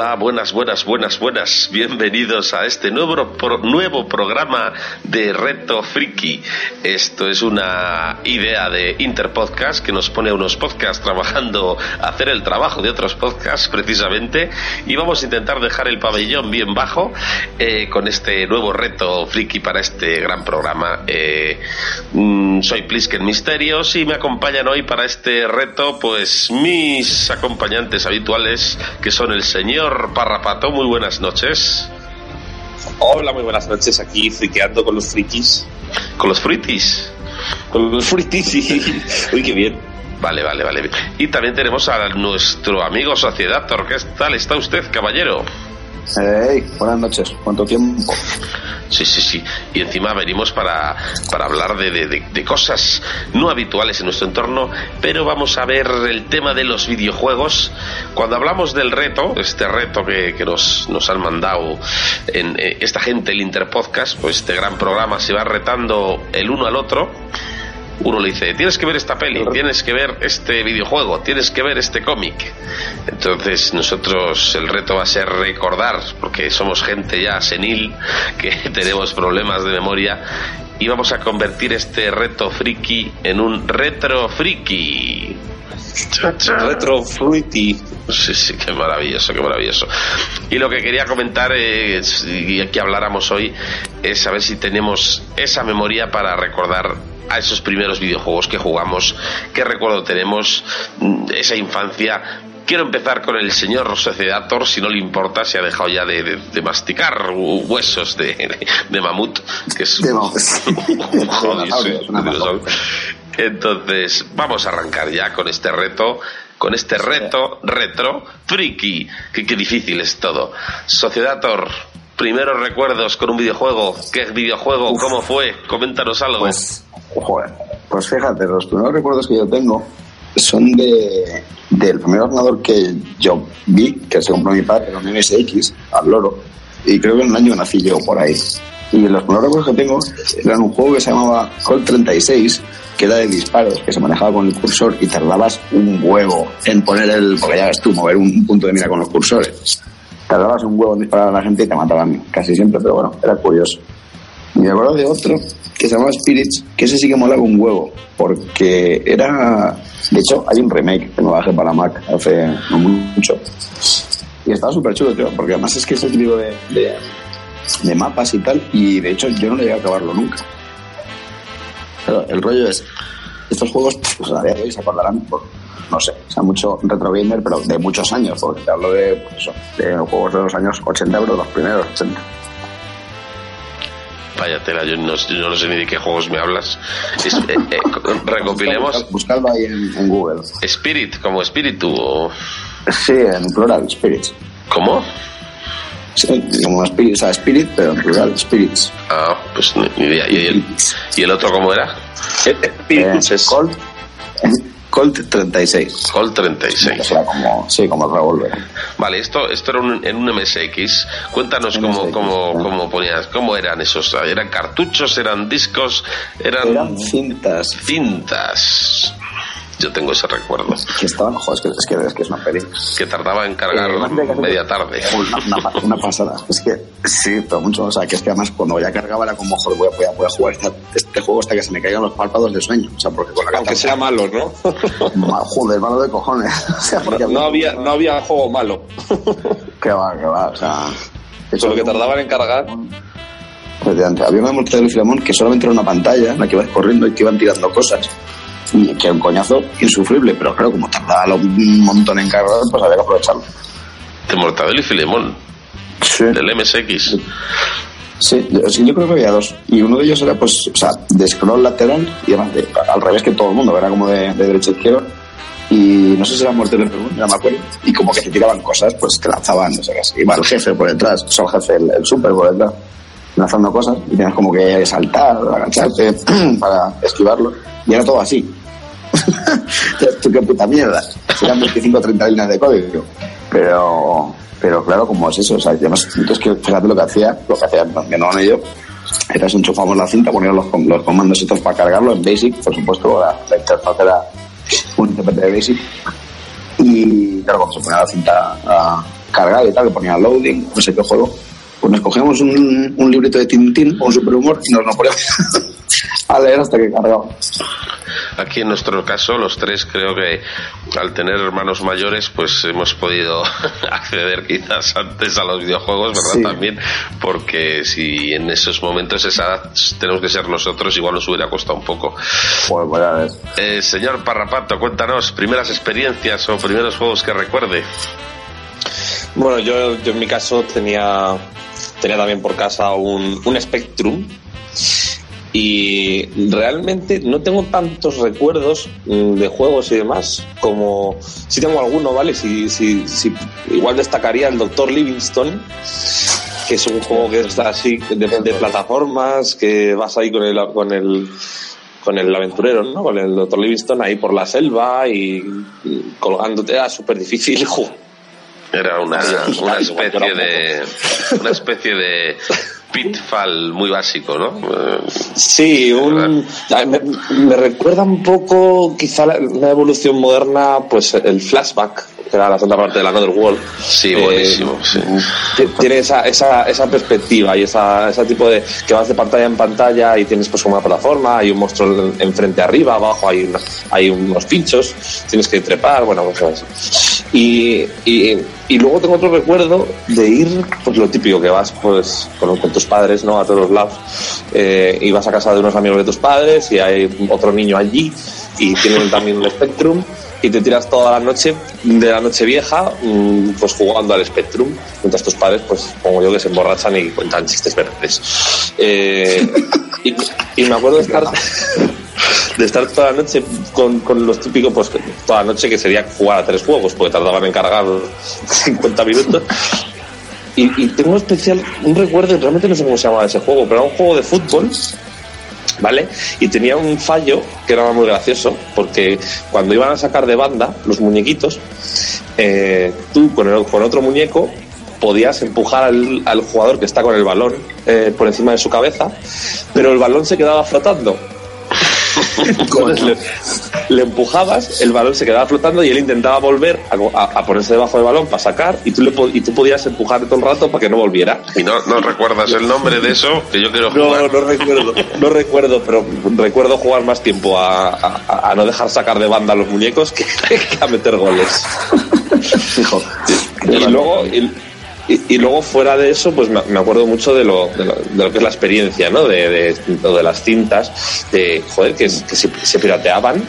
Buenas, buenas, buenas, buenas. Bienvenidos a este nuevo, nuevo programa de Reto Friki. Esto es una idea de Interpodcast que nos pone unos podcasts trabajando, hacer el trabajo de otros podcasts precisamente. Y vamos a intentar dejar el pabellón bien bajo eh, con este nuevo Reto Friki para este gran programa. Eh, mm, soy Plisken Misterios y me acompañan hoy para este reto, pues mis acompañantes habituales que son el señor Señor Parrapato, muy buenas noches. Hola, muy buenas noches. Aquí friqueando con los frikis. ¿Con los fritis? Con los fritis, sí. Uy, qué bien. Vale, vale, vale. Y también tenemos a nuestro amigo Sociedad ¿Qué tal está usted, caballero? Buenas noches. ¿Cuánto tiempo? Sí, sí, sí. Y encima venimos para, para hablar de, de, de, cosas no habituales en nuestro entorno, pero vamos a ver el tema de los videojuegos. Cuando hablamos del reto, este reto que, que nos, nos han mandado en eh, esta gente, el Interpodcast, pues este gran programa se va retando el uno al otro uno le dice, tienes que ver esta peli, tienes que ver este videojuego, tienes que ver este cómic. Entonces nosotros el reto va a ser recordar, porque somos gente ya senil, que tenemos problemas de memoria, y vamos a convertir este reto friki en un retro friki. Retro friki. Sí, sí, qué maravilloso, qué maravilloso. Y lo que quería comentar es, y que habláramos hoy es a ver si tenemos esa memoria para recordar a esos primeros videojuegos que jugamos, qué recuerdo tenemos, esa infancia. Quiero empezar con el señor Sociedator, si no le importa, se ha dejado ya de, de, de masticar huesos de, de, mamut, que es De un Entonces, vamos a arrancar ya con este reto con este reto retro friki. Que, qué difícil es todo. Sociedator, primeros recuerdos con un videojuego. ¿Qué videojuego? Uf. ¿Cómo fue? Coméntanos algo. Pues, joder, pues fíjate, los primeros recuerdos que yo tengo son de del primer ordenador que yo vi, que se compró mi padre, era un MSX, al loro, y creo que en el año nací yo por ahí. Y los primeros recuerdos que tengo eran un juego que se llamaba Colt 36, que era de disparos, que se manejaba con el cursor y tardabas un huevo en poner el, porque ya ves tú, mover un punto de mira con los cursores. Tardabas un huevo en disparar a la gente y te mataban casi siempre, pero bueno, era curioso. Y me acuerdo de otro que se llamaba Spirits, que ese sí que molaba un huevo, porque era... De hecho, hay un remake que me bajé para Mac hace no mucho. Y estaba súper chulo, tío, porque además es que es el tipo de, de, mapas y tal, y de hecho yo no le llegué a acabarlo nunca. Pero el rollo es, estos juegos, pues a día de hoy se acordarán por, no sé, o sea, mucho retro gamer, pero de muchos años, porque te hablo de, pues de juegos de los años 80, pero los primeros 80. Vaya tela, yo no, yo no, sé ni de qué juegos me hablas. Es, eh, eh, recopilemos. Buscadlo ahí en, en, Google. Spirit, como espíritu o. Sí, en plural, Spirits. ¿Cómo? Sí, como Spirit, o sea, Spirit, pero en plural, Spirits. Ah, pues ni, idea. ¿Y el, ¿Y el otro cómo era? Spirits eh, es. Colt, Colt 36. Colt 36. O sea, como, sí, como el revólver. Vale, esto, esto era un, en un MSX. Cuéntanos MSX, cómo, cómo, ¿no? cómo ponías, cómo eran esos. ¿Eran cartuchos? ¿Eran discos? Eran, eran cintas. Cintas. Yo tengo ese recuerdo. Que estaban, joder, es que es, que, es, que es una peli. Que tardaba en cargar Eh, media tarde. Una, una, una pasada. Es que sí, pero mucho. O sea, que es que además cuando ya cargaba era como, joder, voy a, voy a, voy a jugar esta- este juego hasta que se me caigan los párpados de sueño. O sea, porque con la Aunque sea malo, ¿no? Joder, malo de cojones. O sea, porque No había, no había juego malo. Que va, que va. O sea. Solo que tardaban en cargar. Había una Mortadelo y Filemón que solamente era una pantalla en la que ibas corriendo y que iban tirando cosas. Que era un coñazo insufrible, pero claro, como tardaba un montón en cargar, pues había que aprovecharlo. De Mortadelo y Filemón, Sí. del MSX. Sí, yo, sí, yo creo que había dos. Y uno de ellos era, pues, o sea, de scroll lateral y además de- al revés que todo el mundo, era como de, de derecha a izquierda. Y no sé si era Mortadelo y Filemón, ya me acuerdo. Y como que te tiraban cosas, pues te lanzaban, no sé qué, así. iba el jefe por detrás, o sea, el jefe, el, el super por detrás, lanzando cosas. Y tenías como que saltar, agacharte para esquivarlo. Y era todo así. Qué puta mierda. Eran 25 o 30 líneas de código. Pero, pero claro, como es eso, o sea, además, entonces que fíjate lo que hacía, lo que hacía mi hermano y yo, era enchufamos la cinta, poníamos los, los comandos para cargarlo en Basic, por supuesto, la, la interfaz era un intérprete de Basic. Y claro, cuando se ponía la cinta a cargar y tal, le ponía loading, no sé qué juego, pues nos cogíamos un, un librito de Tintín o un superhumor y nos lo poníamos a leer hasta que cargaba. Aquí en nuestro caso, los tres creo que al tener hermanos mayores, pues hemos podido acceder quizás antes a los videojuegos, ¿verdad? Sí. También, porque si en esos momentos esa edad tenemos que ser nosotros, igual nos hubiera costado un poco. Pues voy a ver. Eh, señor Parrapato, cuéntanos, primeras experiencias o primeros juegos que recuerde. Bueno, yo, yo en mi caso tenía, tenía también por casa un, un Spectrum y realmente no tengo tantos recuerdos mm, de juegos y demás como sí tengo alguno, ¿vale? Si, si, si- igual destacaría el Doctor Livingstone que es un juego que está así de, de plataformas que vas ahí con el con el con el aventurero, ¿no? Con el Doctor Livingstone ahí por la selva y, y colgándote era súper difícil jugar Era una, una especie de una especie de pitfall muy básico, ¿no? Sí, un, me, me recuerda un poco quizá la, una evolución moderna, pues el flashback, que era la segunda parte de la Another World. Sí, Eh, buenísimo, sí. Tiene esa, esa, esa perspectiva y esa, ese tipo de que vas de pantalla en pantalla y tienes pues como una plataforma, hay un monstruo enfrente arriba, abajo hay, una- hay unos pinchos, tienes que trepar, bueno, cosas así. Y, y, y luego tengo otro recuerdo de ir, pues lo típico que vas pues con, tus padres, ¿no? A todos los lados. Eh, y vas a casa de unos amigos de tus padres y hay otro niño allí y tienen también un Spectrum y te tiras toda la noche de la noche vieja mm, pues jugando al Spectrum mientras tus padres pues como yo que se emborrachan y cuentan chistes verdes Eh, y, y me acuerdo de estar de estar toda la noche con, con los típicos pues toda la noche que sería jugar a tres juegos porque tardaban en cargar 50 minutos y, y tengo especial un recuerdo realmente no sé cómo se llamaba ese juego pero era un juego de fútbol ¿vale? Y tenía un fallo que era muy gracioso, porque cuando iban a sacar de banda los muñequitos, eh, tú con, el- con otro muñeco podías empujar al, al jugador que está con el balón eh, por encima de su cabeza, pero el balón se quedaba flotando. Le, le empujabas, el balón se quedaba flotando y él intentaba volver a, a- a ponerse debajo del balón para sacar y tú, le, y tú podías empujar todo el rato para que no volviera. Y no, no recuerdas el nombre de eso, que yo quiero No, jugar. no recuerdo, no recuerdo, pero recuerdo jugar más tiempo a, a- a no dejar sacar de banda a los muñecos que, que a meter goles. Y luego, y, y- luego fuera de eso, pues me, acuerdo mucho de lo, de lo, de lo que es la experiencia, ¿no? De, de, las cintas, de, joder, que, que se, pirateaban.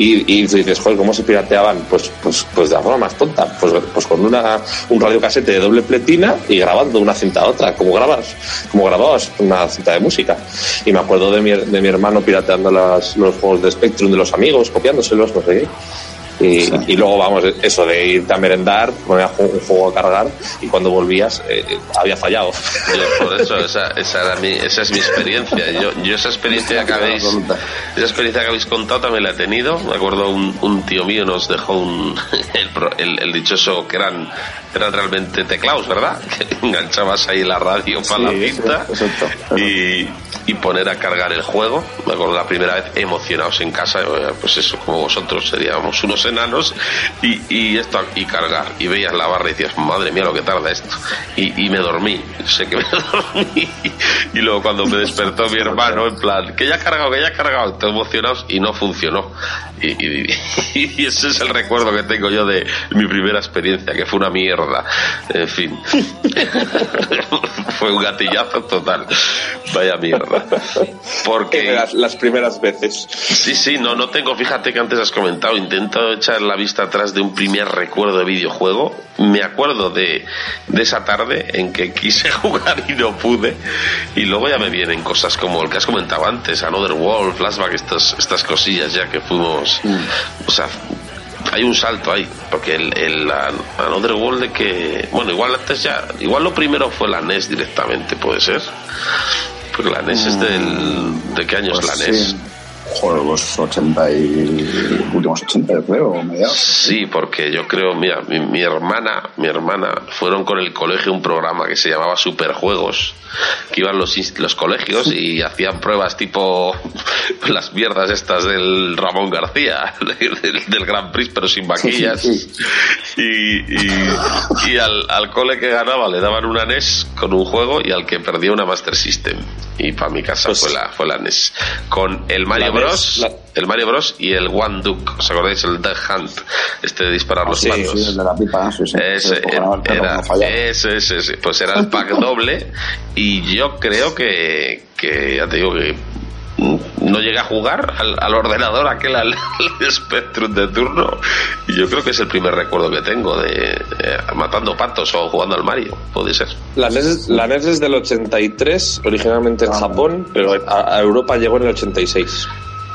Y, y dices, joder, ¿cómo se pirateaban? Pues, pues, pues de la forma más tonta. Pues, pues con una, un radiocasete de doble pletina y grabando una cinta a otra, como grabas, como grababas una cinta de música. Y me acuerdo de mi, de mi hermano pirateando las, los juegos de Spectrum de los amigos, copiándoselos, no sé qué. Y, y luego, vamos, eso de irte a merendar, poner un juego a cargar y cuando volvías eh, eh, había fallado. Yo, por eso, esa, esa, era mi, esa es mi experiencia. Yo, yo esa experiencia que habéis, esa experiencia que habéis contado también la he tenido. Me acuerdo un, un tío mío nos dejó un, el, el, el dichoso que eran, eran realmente teclados, ¿verdad? Que enganchabas ahí la radio para la cinta sí, exacto. y, y poner a cargar el juego. Me acuerdo la primera vez emocionados en casa, eh, pues eso, como vosotros seríamos unos enanos y, esto y cargar. Y veías la barra y decías, madre mía, lo que tarda esto. Y, y me dormí, sé que me dormí. Y luego cuando me despertó mi hermano, en plan, que ya ha cargado, que ya ha cargado, todos emocionados y no funcionó. Y, y- y ese es el recuerdo que tengo yo de mi primera experiencia, que fue una mierda. En fin. fue un gatillazo total. Vaya mierda. Porque las, las primeras veces. Sí, sí, no, no tengo, fíjate que antes has comentado, intento echar la vista atrás de un primer recuerdo de videojuego. Me acuerdo de, de esa tarde en que quise jugar y no pude. Y luego ya me vienen cosas como el que has comentado antes, Another World, Flashback, estas, estas cosillas ya que fuimos. O sea, hay un salto ahí, porque el, el An- Another World de que. Bueno, igual antes ya. Igual lo primero fue la NES directamente, puede ser. Porque la NES es del. ¿De qué año es Pues la NES? sí. Joder, los 80 y últimos 80, yo creo, mediados. Sí, porque yo creo, mira, mi, mi hermana, mi hermana fueron con el colegio un programa que se llamaba Superjuegos, que iban los, los colegios y hacían pruebas tipo las mierdas estas del Ramón García, del, del Gran Prix, pero sin vaquillas. Sí, sí, Y, y, y al, al cole que ganaba le daban una NES con un juego y al que perdía una Master System. Y para mi casa Pues- fue, la, fue la NES. Con el Mario Bros. la- El Mario Bros. y el One Duke. ¿Os acordáis? El Duck Hunt. Este de disparar los sí, patos. Sí, el de la pipa, sí, sí. Ese, perro era, ese, ese, ese. Pues era el pack doble y yo creo que, que ya te digo que no llegué a jugar al, al ordenador aquel al, al Spectrum de turno. Y yo creo que es el primer recuerdo que tengo de eh, matando patos o jugando al Mario puede ser. La NES, es- la NES es del 83, originalmente en Japón, pero a, a Europa llegó en el 86.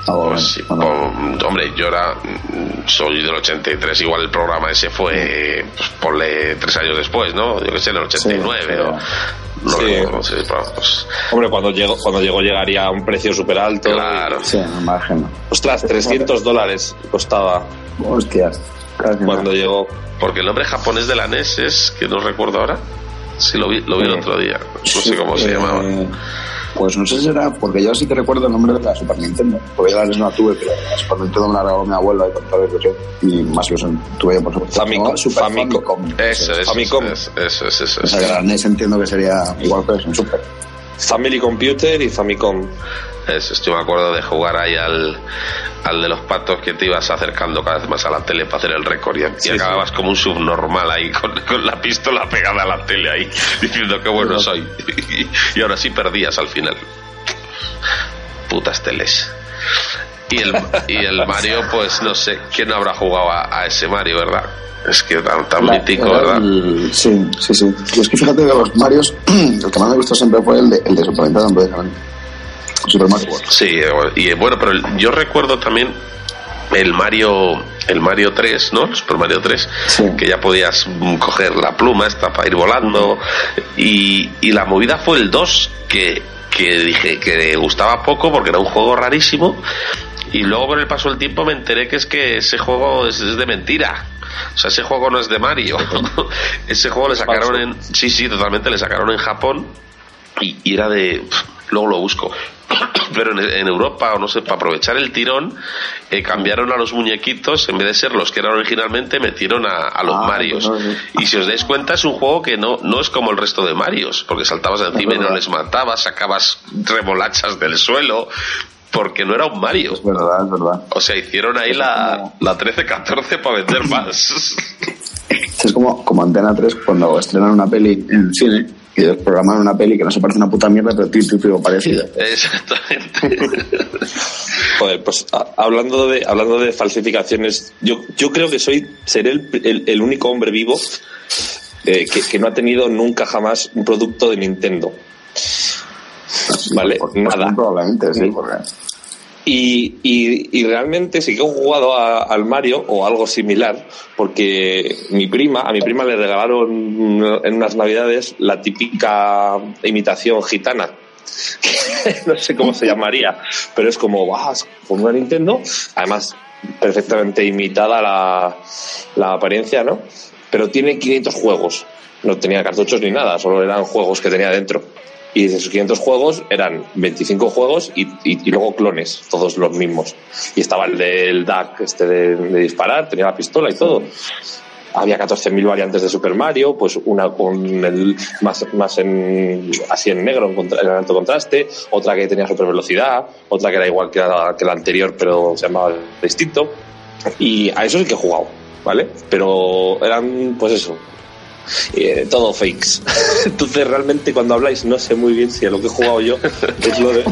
Ah, bueno, Pues bueno. pues, hombre, yo era, mm, soy del 83, igual el programa ese fue, pues, ponle tres años después, ¿no? Yo que sé, en el 89 Sí, o... No Sí. recuerdo, sí, pero, pues, Hombre, cuando llegó, cuando llegó llegaría a un precio súper alto. claro. Sí, me imagino. Ostras, 300 dólares costaba Hostias. casi cuando nada. llegó. Porque el nombre japonés de la NES es, que no recuerdo ahora, sí lo vi, lo vi el otro día, no sé cómo se Eh, llamaba. Pues no sé si era, porque yo sí que recuerdo el nombre de la Super Nintendo. Porque yo la no la tuve, pero la Super Nintendo me la regaló mi abuela y con toda la ilusión. Y más ilusión tuve yo, por supuesto. Famicom, No, Super Famicom. Famicom. Eso, eso, Famicom. eso, eso, eso, eso, O sea, que la NES entiendo que sería igual que es un Super. Family Computer y Famicom. Eso, yo me acuerdo de jugar ahí al, al de los patos que te ibas acercando cada vez más a la tele para hacer el récord y, Sí, acababas como un subnormal ahí con, con la pistola pegada a la tele ahí diciendo que bueno soy. Y, ahora sí perdías al final. Putas teles y el, y el Mario pues no sé quién habrá jugado a, a ese Mario verdad es que tan, tan mítico verdad el- Sí, sí, sí. Es que fíjate que los Marios, el que más me gustó siempre fue el de, el de Super Nintendo. Super Mario World. Sí, eh, y eh, bueno, pero el- yo recuerdo también el Mario el Mario 3, ¿no? El Super Mario 3, Sí. que ya podías mm, coger la pluma esta para ir volando y, y la movida fue el 2 que, que dije que gustaba poco porque era un juego rarísimo y luego con el paso del tiempo me enteré que es que ese juego es, es de mentira. O sea, ese juego no es de Mario. ese juego le sacaron en... Sí, sí, totalmente, le sacaron en Japón y, y era de luego lo busco pero en, en Europa o no sé para aprovechar el tirón eh, cambiaron a los muñequitos en vez de ser los que eran originalmente metieron a, a los Ah, Marios pues no, sí. y si os dais cuenta es un juego que no no es como el resto de Marios porque saltabas encima y no les matabas sacabas remolachas del suelo porque no era un Mario Es verdad, es verdad. o sea hicieron ahí la, la 13-14 para vender más Es como, como Antena 3 cuando estrenan una peli en el cine y programan una peli que no se parece una puta mierda, pero tiene título parecido. exactamente Joder, pues a- hablando de hablando de falsificaciones, yo, yo creo que soy seré el, el- el único hombre vivo eh, que, que no ha tenido nunca jamás un producto de Nintendo. Vale, nada. Probablemente, sí, porque Y, y, y realmente sí que he jugado a- al Mario o algo similar, porque mi prima, a mi prima le regalaron en unas navidades la típica imitación gitana. no sé cómo se llamaría, pero es como, vas con una Nintendo, además perfectamente imitada la, la apariencia, ¿no? Pero tiene 500 juegos, no tenía cartuchos ni nada, solo eran juegos que tenía dentro. Y de esos 500 juegos eran 25 juegos y, y- y luego clones, todos los mismos. Y estaba el del DAC este de, de disparar, tenía la pistola y todo. Había 14.000 variantes de Super Mario, pues una con el más, más en, así en negro, en, contra- en alto contraste, otra que tenía super velocidad, otra que era igual que la, que la anterior, pero se llamaba distinto. Y a eso sí que he jugado, ¿vale? Pero eran, pues eso, eh, todo fakes. Entonces realmente cuando habláis no sé muy bien si a lo que he jugado yo es lo de,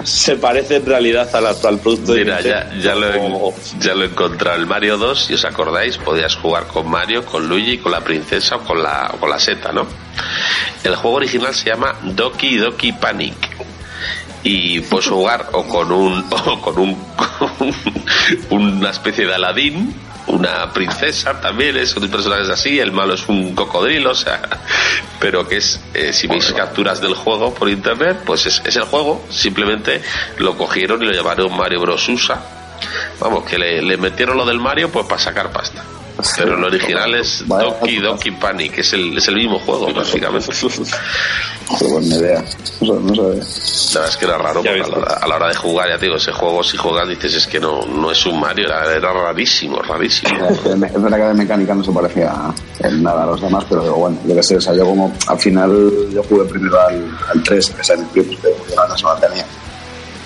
se parece en realidad a la- al producto de Mira, ya, Nintendo ya, lo he, ya lo he encontrado. El Mario 2, si os acordáis, podías jugar con Mario, con Luigi, con la princesa o con la, o con la seta, ¿no? El juego original se llama Doki Doki Panic. Y puedes jugar o con un, o con un, una especie de Aladín, una princesa también, es un personaje así, el malo es un cocodrilo, o sea, pero que es, eh, si veis capturas del juego por internet, pues es, es el juego, simplemente lo cogieron y lo llamaron Mario Bros. USA. Vamos, que le, le metieron lo del Mario pues para sacar pasta. Pero el original es Doki puta. Doki Panic, es el, es el mismo juego, básicamente. Qué buena idea. No sé. La verdad es que era raro, porque a la, hora, a la hora de jugar, ya te digo, ese juego, si juegas, dices, es que no, no es un Mario, era, era rarísimo, rarísimo. Es verdad que de mecánica no se parecía en nada a los demás, pero digo, bueno, yo que sé, o sea, yo como al final yo jugué primero al, al 3, que es el que no la tenía,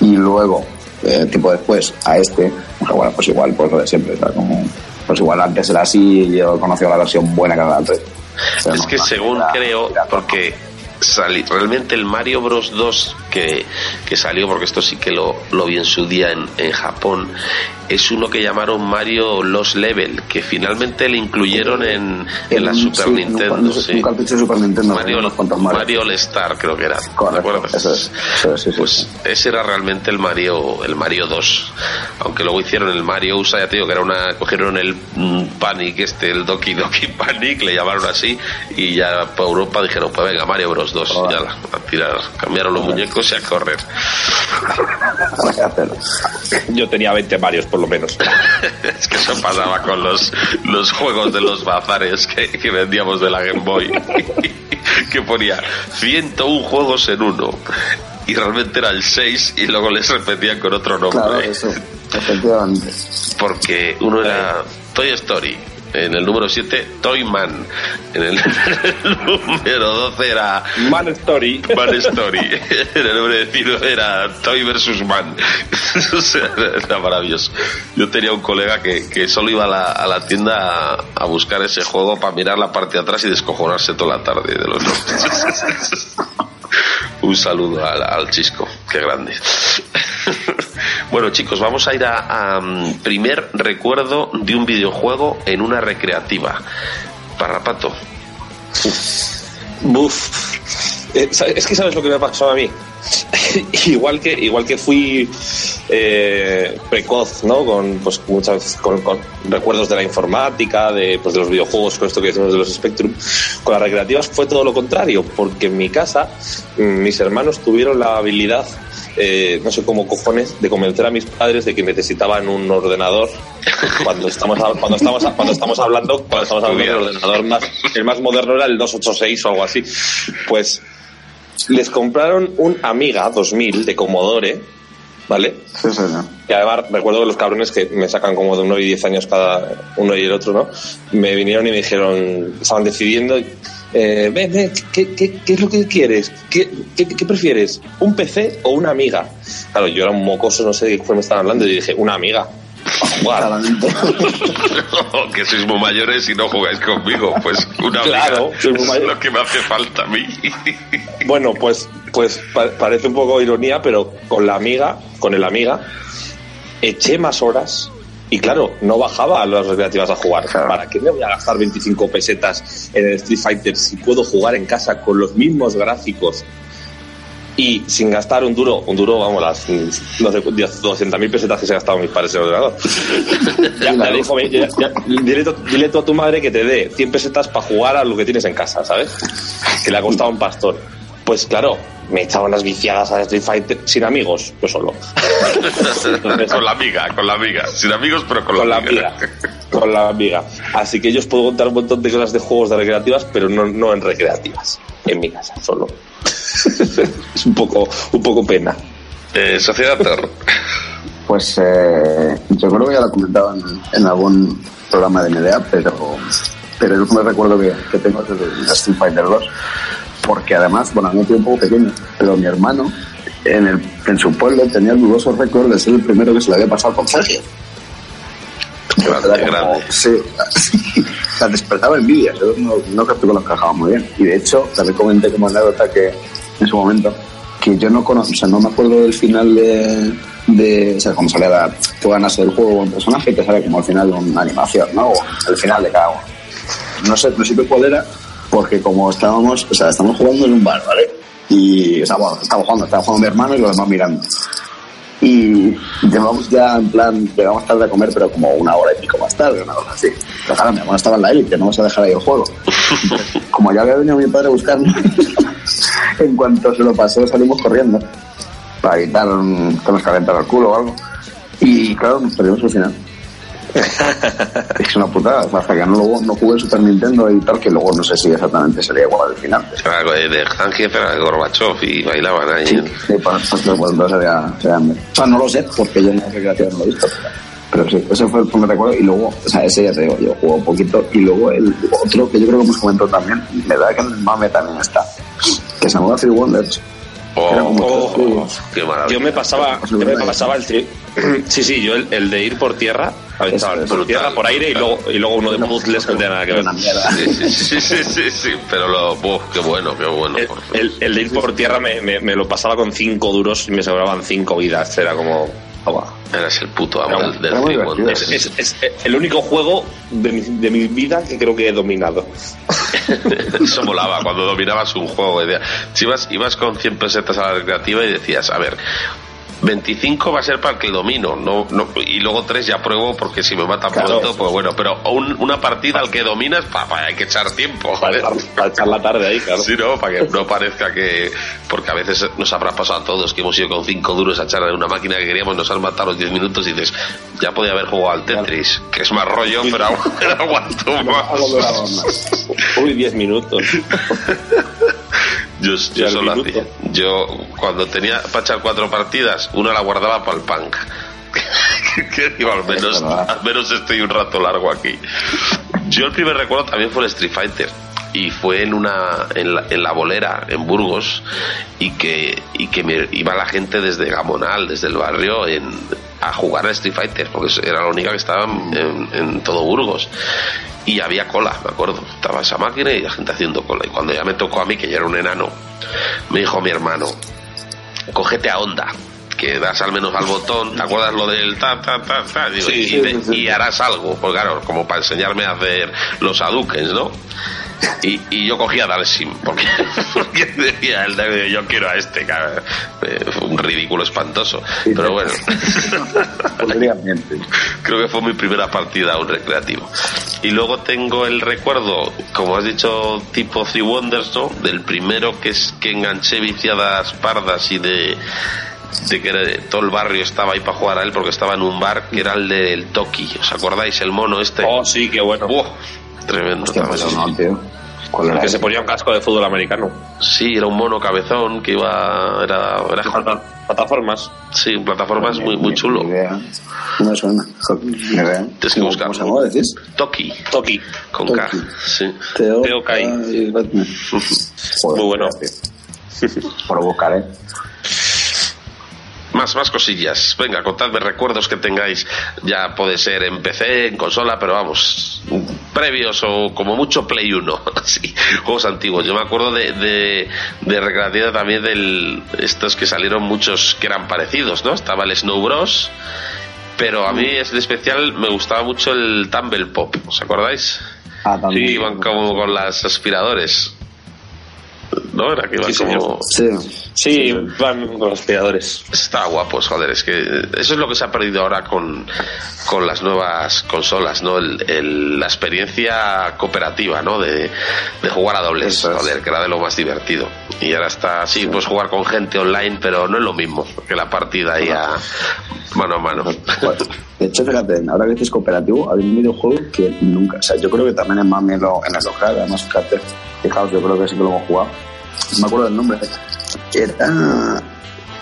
y luego, eh, tiempo después, a este, bueno, pues igual, pues lo de siempre, o sea, como, pues igual antes era así y yo conocía la versión buena que era el 3. Pero Es no, que según era- creo, era- porque realmente el Mario Bros 2 que, que salió, porque esto sí que lo, lo vi en su día en, en Japón, es uno que llamaron Mario Lost Level, que finalmente le incluyeron en, en la Super sí, Nintendo. un, sí. un cartucho de Super Nintendo, Mario, Mario. Mario All Star creo que era. ¿te Correcto, acuerdas? eso es, eso es, sí, sí. Pues ese era realmente el Mario el Mario 2 aunque luego hicieron el Mario USA ya te digo que era una cogieron el mm, Panic este el Doki Doki Panic le llamaron así y ya para Europa dijeron pues venga Mario Bros 2 y ya la, a tirar. Cambiaron los muñecos y a correr. Yo tenía 20 Marios por lo menos. es que eso pasaba con los los juegos de los bazares que, que vendíamos de la Game Boy. Que ponía 101 juegos en uno. Y realmente era el 6 y luego les repetían con otro nombre. Claro, eso, efectivamente. porque uno era Toy Story, en el número 7 Toy Man, en el, número 12 era Man Story. Man Story, en el número 19 era Toy versus Man. O sea, era maravilloso. Yo tenía un colega que, que solo iba a la, a la tienda a, a buscar ese juego para mirar la parte de atrás y descojonarse toda la tarde de los nombres. Un saludo al, al Chisco, qué grande. Bueno, chicos, vamos a ir a, mm, primer recuerdo de un videojuego en una recreativa. Parrapato. Buf. Eh, es que sabes lo que me pasó a mí. igual que igual que fui eh, precoz, ¿no? Con pues muchas con, con recuerdos de la informática, de pues de los videojuegos, con esto que decimos de los Spectrum, con las recreativas fue todo lo contrario, porque en mi casa mm, mis hermanos tuvieron la habilidad eh, no sé cómo cojones, de convencer a mis padres de que necesitaban un ordenador cuando estamos a- cuando estamos a- cuando estamos hablando cuando estamos hablando del ordenador más el más moderno era el 286 o algo así pues les compraron un Amiga 2000 de Commodore ¿vale? Sí, sí, sí. Y además recuerdo que los cabrones que me sacan como de uno y diez años cada uno y el otro, ¿no? Me vinieron y me dijeron, estaban decidiendo, eh, ven, ven, ¿qué, qué, qué es lo que quieres? ¿Qué, qué, qué prefieres? ¿Un PC o una amiga? Claro, yo era un mocoso, no sé de qué me estaban hablando, y dije, una amiga. A jugar. Claramente. que sois muy mayores y no jugáis conmigo, pues una amiga Claro, soy muy es lo que me hace falta a mí. Bueno, pues, pues pa- parece un poco ironía, pero con la amiga, con el amiga, eché más horas y claro, no bajaba a las recreativas a jugar. ¿Para qué me voy a gastar 25 pesetas en el Street Fighter si puedo jugar en casa con los mismos gráficos y sin gastar un duro, un duro, vamos, las no sé, 200.000 pesetas que se ha gastado mis padres en el ordenador. ya, ya dijo, ya- ya- dile tú a tu madre que te dé 100 pesetas para jugar a lo que tienes en casa, ¿sabes? Que le ha costado un pastor. Pues claro, me echaba unas viciadas a Street Fighter sin amigos, yo solo. con la amiga, con la amiga. Sin amigos, pero con, con la amiga. amiga. Con la amiga. Así que yo os puedo contar un montón de cosas de juegos de recreativas, pero no, no en recreativas. En mi casa, solo. es un poco, un poco pena. Eh, Sociedad Thor. Pues eh, yo creo que ya lo comentaba en, en algún programa de NDA, pero, pero yo me recuerdo que, que tengo desde el Street Fighter 2, porque además, bueno, a mí un poco pequeño, pero mi hermano en, el, en su pueblo tenía el dudoso récord de ser el primero que se le había pasado con Sergio. Grande, grande. Sí, o sea, despertaba envidia, yo no, no creo que lo encajaba muy bien. Y de hecho, también comenté como anécdota que en su momento, que yo no conozco, o sea, no me acuerdo del final de, de o sea, como sale la, tú ganas el juego un personaje y te sale como al final de una animación, ¿no? O el final de cada uno. No sé, no sé cuál era, porque como estábamos, o sea, estamos jugando en un bar, ¿vale? Y, o sea, bueno, estamos jugando, estaba jugando mi hermano y los demás mirando. Y llevamos ya en plan, llegamos tarde a comer, pero como una hora y pico más tarde, una cosa así. Pero claro, mi hermano estaba en la élite, no vamos a dejar ahí el juego. Como ya había venido mi padre a buscarme, en cuanto se lo pasó salimos corriendo para evitar que nos calentara el culo o algo. Y claro, nos perdimos al final. es una putada, hasta que no, luego, no jugué Super Nintendo y tal, que luego no sé si exactamente sería igual al final. Era de Zangief era Gorbachev y bailaban ahí. Sí, pues, pues, entonces sería, sería. O sea, no lo sé, porque yo en la recreativa no lo he visto. Pero sí, ese fue el primer recuerdo. Y luego, o sea, ese ya te digo, yo juego un poquito. Y luego el otro que yo creo que hemos comentado también, me da que en el mame también está, que se llama Three Wonders. Oh, oh, tres oh, qué maravilla. Yo me pasaba, yo me pasaba el tri- Sí, sí, yo el, el de ir por tierra, aventaba es por tierra, por aire y luego, y luego uno de puzzles que no tenía nada que ver. Sí, sí, sí, sí, sí, pero lo, uf, qué bueno, qué bueno. El, el- el de ir por tierra me, me- me lo pasaba con cinco duros y me sobraban cinco vidas. Era como. Agua. Eres el puto amo del, del. Wonders. Es, es- es el único juego de mi, de mi vida que creo que he dominado. Eso molaba cuando dominabas un juego. decía- Si ibas, ibas con 100 pesetas a la recreativa y decías, a ver, 25 va a ser para el que domino, no, no, y luego 3 ya pruebo porque si me matan Claro. pronto, pues bueno, pero un- una partida al que dominas, pa, pa, hay que echar tiempo. Para echar, para echar la tarde ahí, claro. Sí, ¿no? Para que no parezca que... Porque a veces nos habrá pasado a todos que hemos ido con cinco duros a echar en una máquina que queríamos, nos han matado los 10 minutos y dices, ya podía haber jugado al Tetris, que es más rollo, pero aguanto más. Uy, 10 minutos. Yo, yo solo hacía. Yo, cuando tenía para echar cuatro partidas, una la guardaba para el punk. que digo, al menos, al menos estoy un rato largo aquí. Yo el primer recuerdo también fue el Street Fighter. Y fue en una en la, en la bolera, en Burgos, y que, y que me iba la gente desde Gamonal, desde el barrio, en, a jugar al Street Fighter, porque era la única que estaba en, en todo Burgos. Y había cola, me acuerdo. Estaba esa máquina y la gente haciendo cola. Y cuando ya me tocó a mí, que ya era un enano, me dijo mi hermano, cógete a onda, que das al menos al botón, ¿te acuerdas lo del ta, ta, ta, ta? Digo, Sí, y, sí. y harás algo, pues claro, como para enseñarme a hacer los adukens, ¿no? Y, y yo cogía a Dalsim, porque, porque decía el de yo quiero a este, cara. Eh, Fue un ridículo espantoso. Pero bueno, creo que fue mi primera partida a un recreativo. Y luego tengo el recuerdo, como has dicho, tipo Three Wonders, ¿no? Del primero que es que enganché viciadas pardas y de, de que todo el barrio estaba ahí para jugar a él porque estaba en un bar que era el del Toki. ¿Os acordáis? El mono este. Oh, sí, qué bueno. ¡Buah! Tremendo. Hostia, también. pues no, tío. ¿Cuál era Que se ponía un casco de fútbol americano. Sí, era un mono cabezón que iba. Era. era Plata- Plataformas. sí, plataformas muy, muy chulo. Ni idea. No me suena. Ni idea. Tienes que ¿Cómo- buscarlo. ¿Cómo se llamaba, decís? Toki, Toki. con K. Toki. Sí. Teo. Joder, Muy bueno. Por buscar, ¿eh? Más, más cosillas. Venga, contadme recuerdos que tengáis. Ya puede ser en PC, en consola, pero vamos, previos o como mucho Play 1. Así, juegos antiguos. Yo me acuerdo de, de, de recreativa también del estos que salieron muchos que eran parecidos, ¿no? Estaba el Snow Bros. Pero a mí es de especial, me gustaba mucho el Tumble Pop, ¿os acordáis? Ah, también. Sí, iban como con las aspiradores. ¿No? Era que iban Sí, como... señor. Sí. Sí, van con los aspiradores. Está guapos, joder, es que eso es lo que se ha perdido ahora con, con las nuevas consolas, ¿no? El, el- la experiencia cooperativa, ¿no? De, de jugar a dobles, es. joder, que era de lo más divertido. Y ahora está, sí, puedes jugar con gente online, pero no es lo mismo que la partida ahí a mano a mano. Bueno, de hecho, fíjate, ahora que dices cooperativo, hay un videojuego que nunca, o sea, yo creo que también en Mami lo, en el local, además, fíjate, fijaos, yo creo que sí que lo hemos jugado. No me acuerdo del nombre. Era,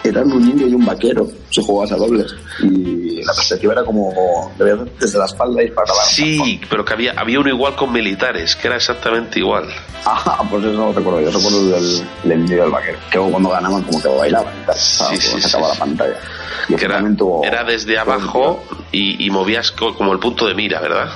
eran un indio y un vaquero, si jugabas a dobles. Y la perspectiva era como, desde la espalda y para abajo. Sí, pero que había, había uno igual con militares, que era exactamente igual. Ah, pues eso no lo recuerdo, yo recuerdo el del, del indio y el vaquero. Que cuando ganaban como que bailaban y tal. Sí, sí, se acababa sí. la pantalla. Y Que era, también tuvo- era desde abajo y, y movías co- como el punto de mira, ¿verdad?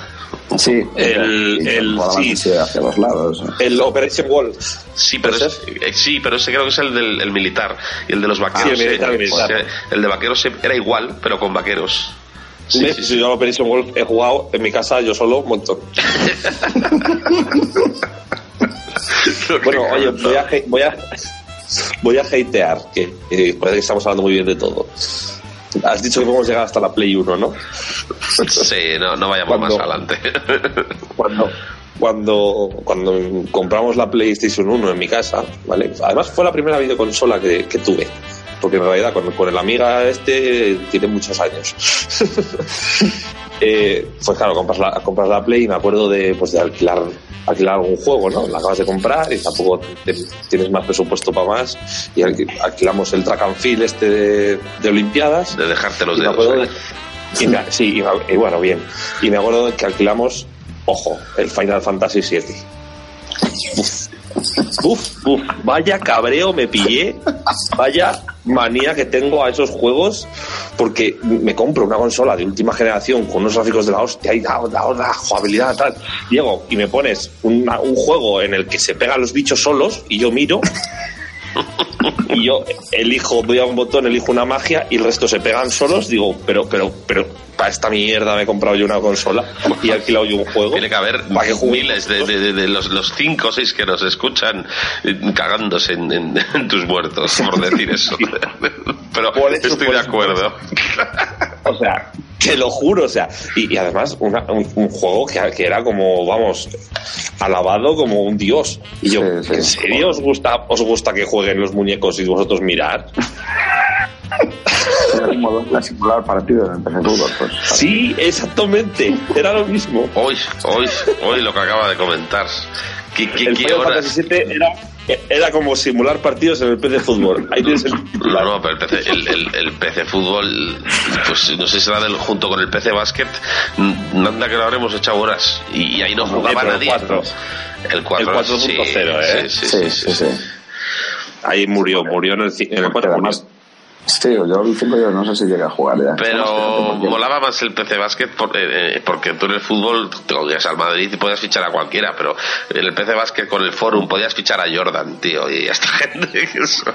Sí, El- el- jugaban sí. hacia los lados. El Operation Wolf. Sí, pero ¿Puede es- eh, sí, pero ese creo que es el del el militar y el de los vaqueros. Ah, sí, el militar, eh, el militar. o sea, el de vaqueros era igual, pero con vaqueros. Sí, ¿Ves? sí, Si yo al Operation Wolf he jugado en mi casa yo solo un montón. Bueno, oye, voy a, voy a, voy a hatear, que eh, parece que estamos hablando muy bien de todo. Has dicho que podemos llegar hasta la Play 1, ¿no? Sí, no, no vayamos Cuando- más adelante. Cuando, cuando, cuando compramos la PlayStation 1 en mi casa, ¿vale? Además fue la primera videoconsola que, que tuve. Porque en realidad con, con el Amiga este tiene muchos años. eh, pues claro, compras la, compras la Play y me acuerdo de, pues de alquilar, alquilar algún juego, ¿no? La acabas de comprar y tampoco te- tienes más presupuesto para más. Y alqui- alquilamos el track and field este de, de Olimpiadas. De dejarte los dedos. ¿eh? y me- sí, y, me- y bueno, bien. Y me acuerdo que alquilamos, ojo, el Final Fantasy VII. Uf, uf, uf, vaya cabreo me pillé, vaya manía que tengo a esos juegos, porque me compro una consola de última generación con unos gráficos de la hostia y la, la, la jugabilidad tal. Llego y me pones un juego en el que se pegan los bichos solos y yo miro y yo elijo, doy a un botón, elijo una magia y el resto se pegan solos, digo, pero, pero, pero, para esta mierda me he comprado yo una consola y he alquilado yo un juego. Tiene que haber miles de, de- de- de los, los cinco o seis que nos escuchan eh, cagándose en, en- en tus muertos por decir eso. Pero estoy de acuerdo. O sea, te lo juro, o sea, y, y además una- un, un juego que, que era como, vamos, alabado como un dios. Y yo, Sí, sí. ¿en serio os gusta, os gusta que jueguen los muñecos y vosotros mirar? Era como dos simular partidos pues. Sí, exactamente, era lo mismo. Hoy, hoy, hoy lo que acaba de comentar. ¿Qué, qué- El qué horas? Era, era como simular partidos en el PC Fútbol. Ahí tienes el No, titular. no, pero el PC, el, el- el PC Fútbol, pues no sé si será del, junto con el PC Básquet, mm, anda que lo habremos echado horas. Y, y ahí no jugaba el nadie. 4. El 4, El 4.0, ¿eh? Sí, sí, sí, sí, sí. Ahí murió, murió en el, en el 4. Pero además, sí, yo el 5 yo no sé si llegué a jugar ya. Pero Porque- molaba más el PC Basket por- eh, eh, porque tú en el fútbol te podías al Madrid y podías fichar a cualquiera, pero en el PC Basket con el Forum podías fichar a Jordan, tío, y a esta gente. que Eso, Eh,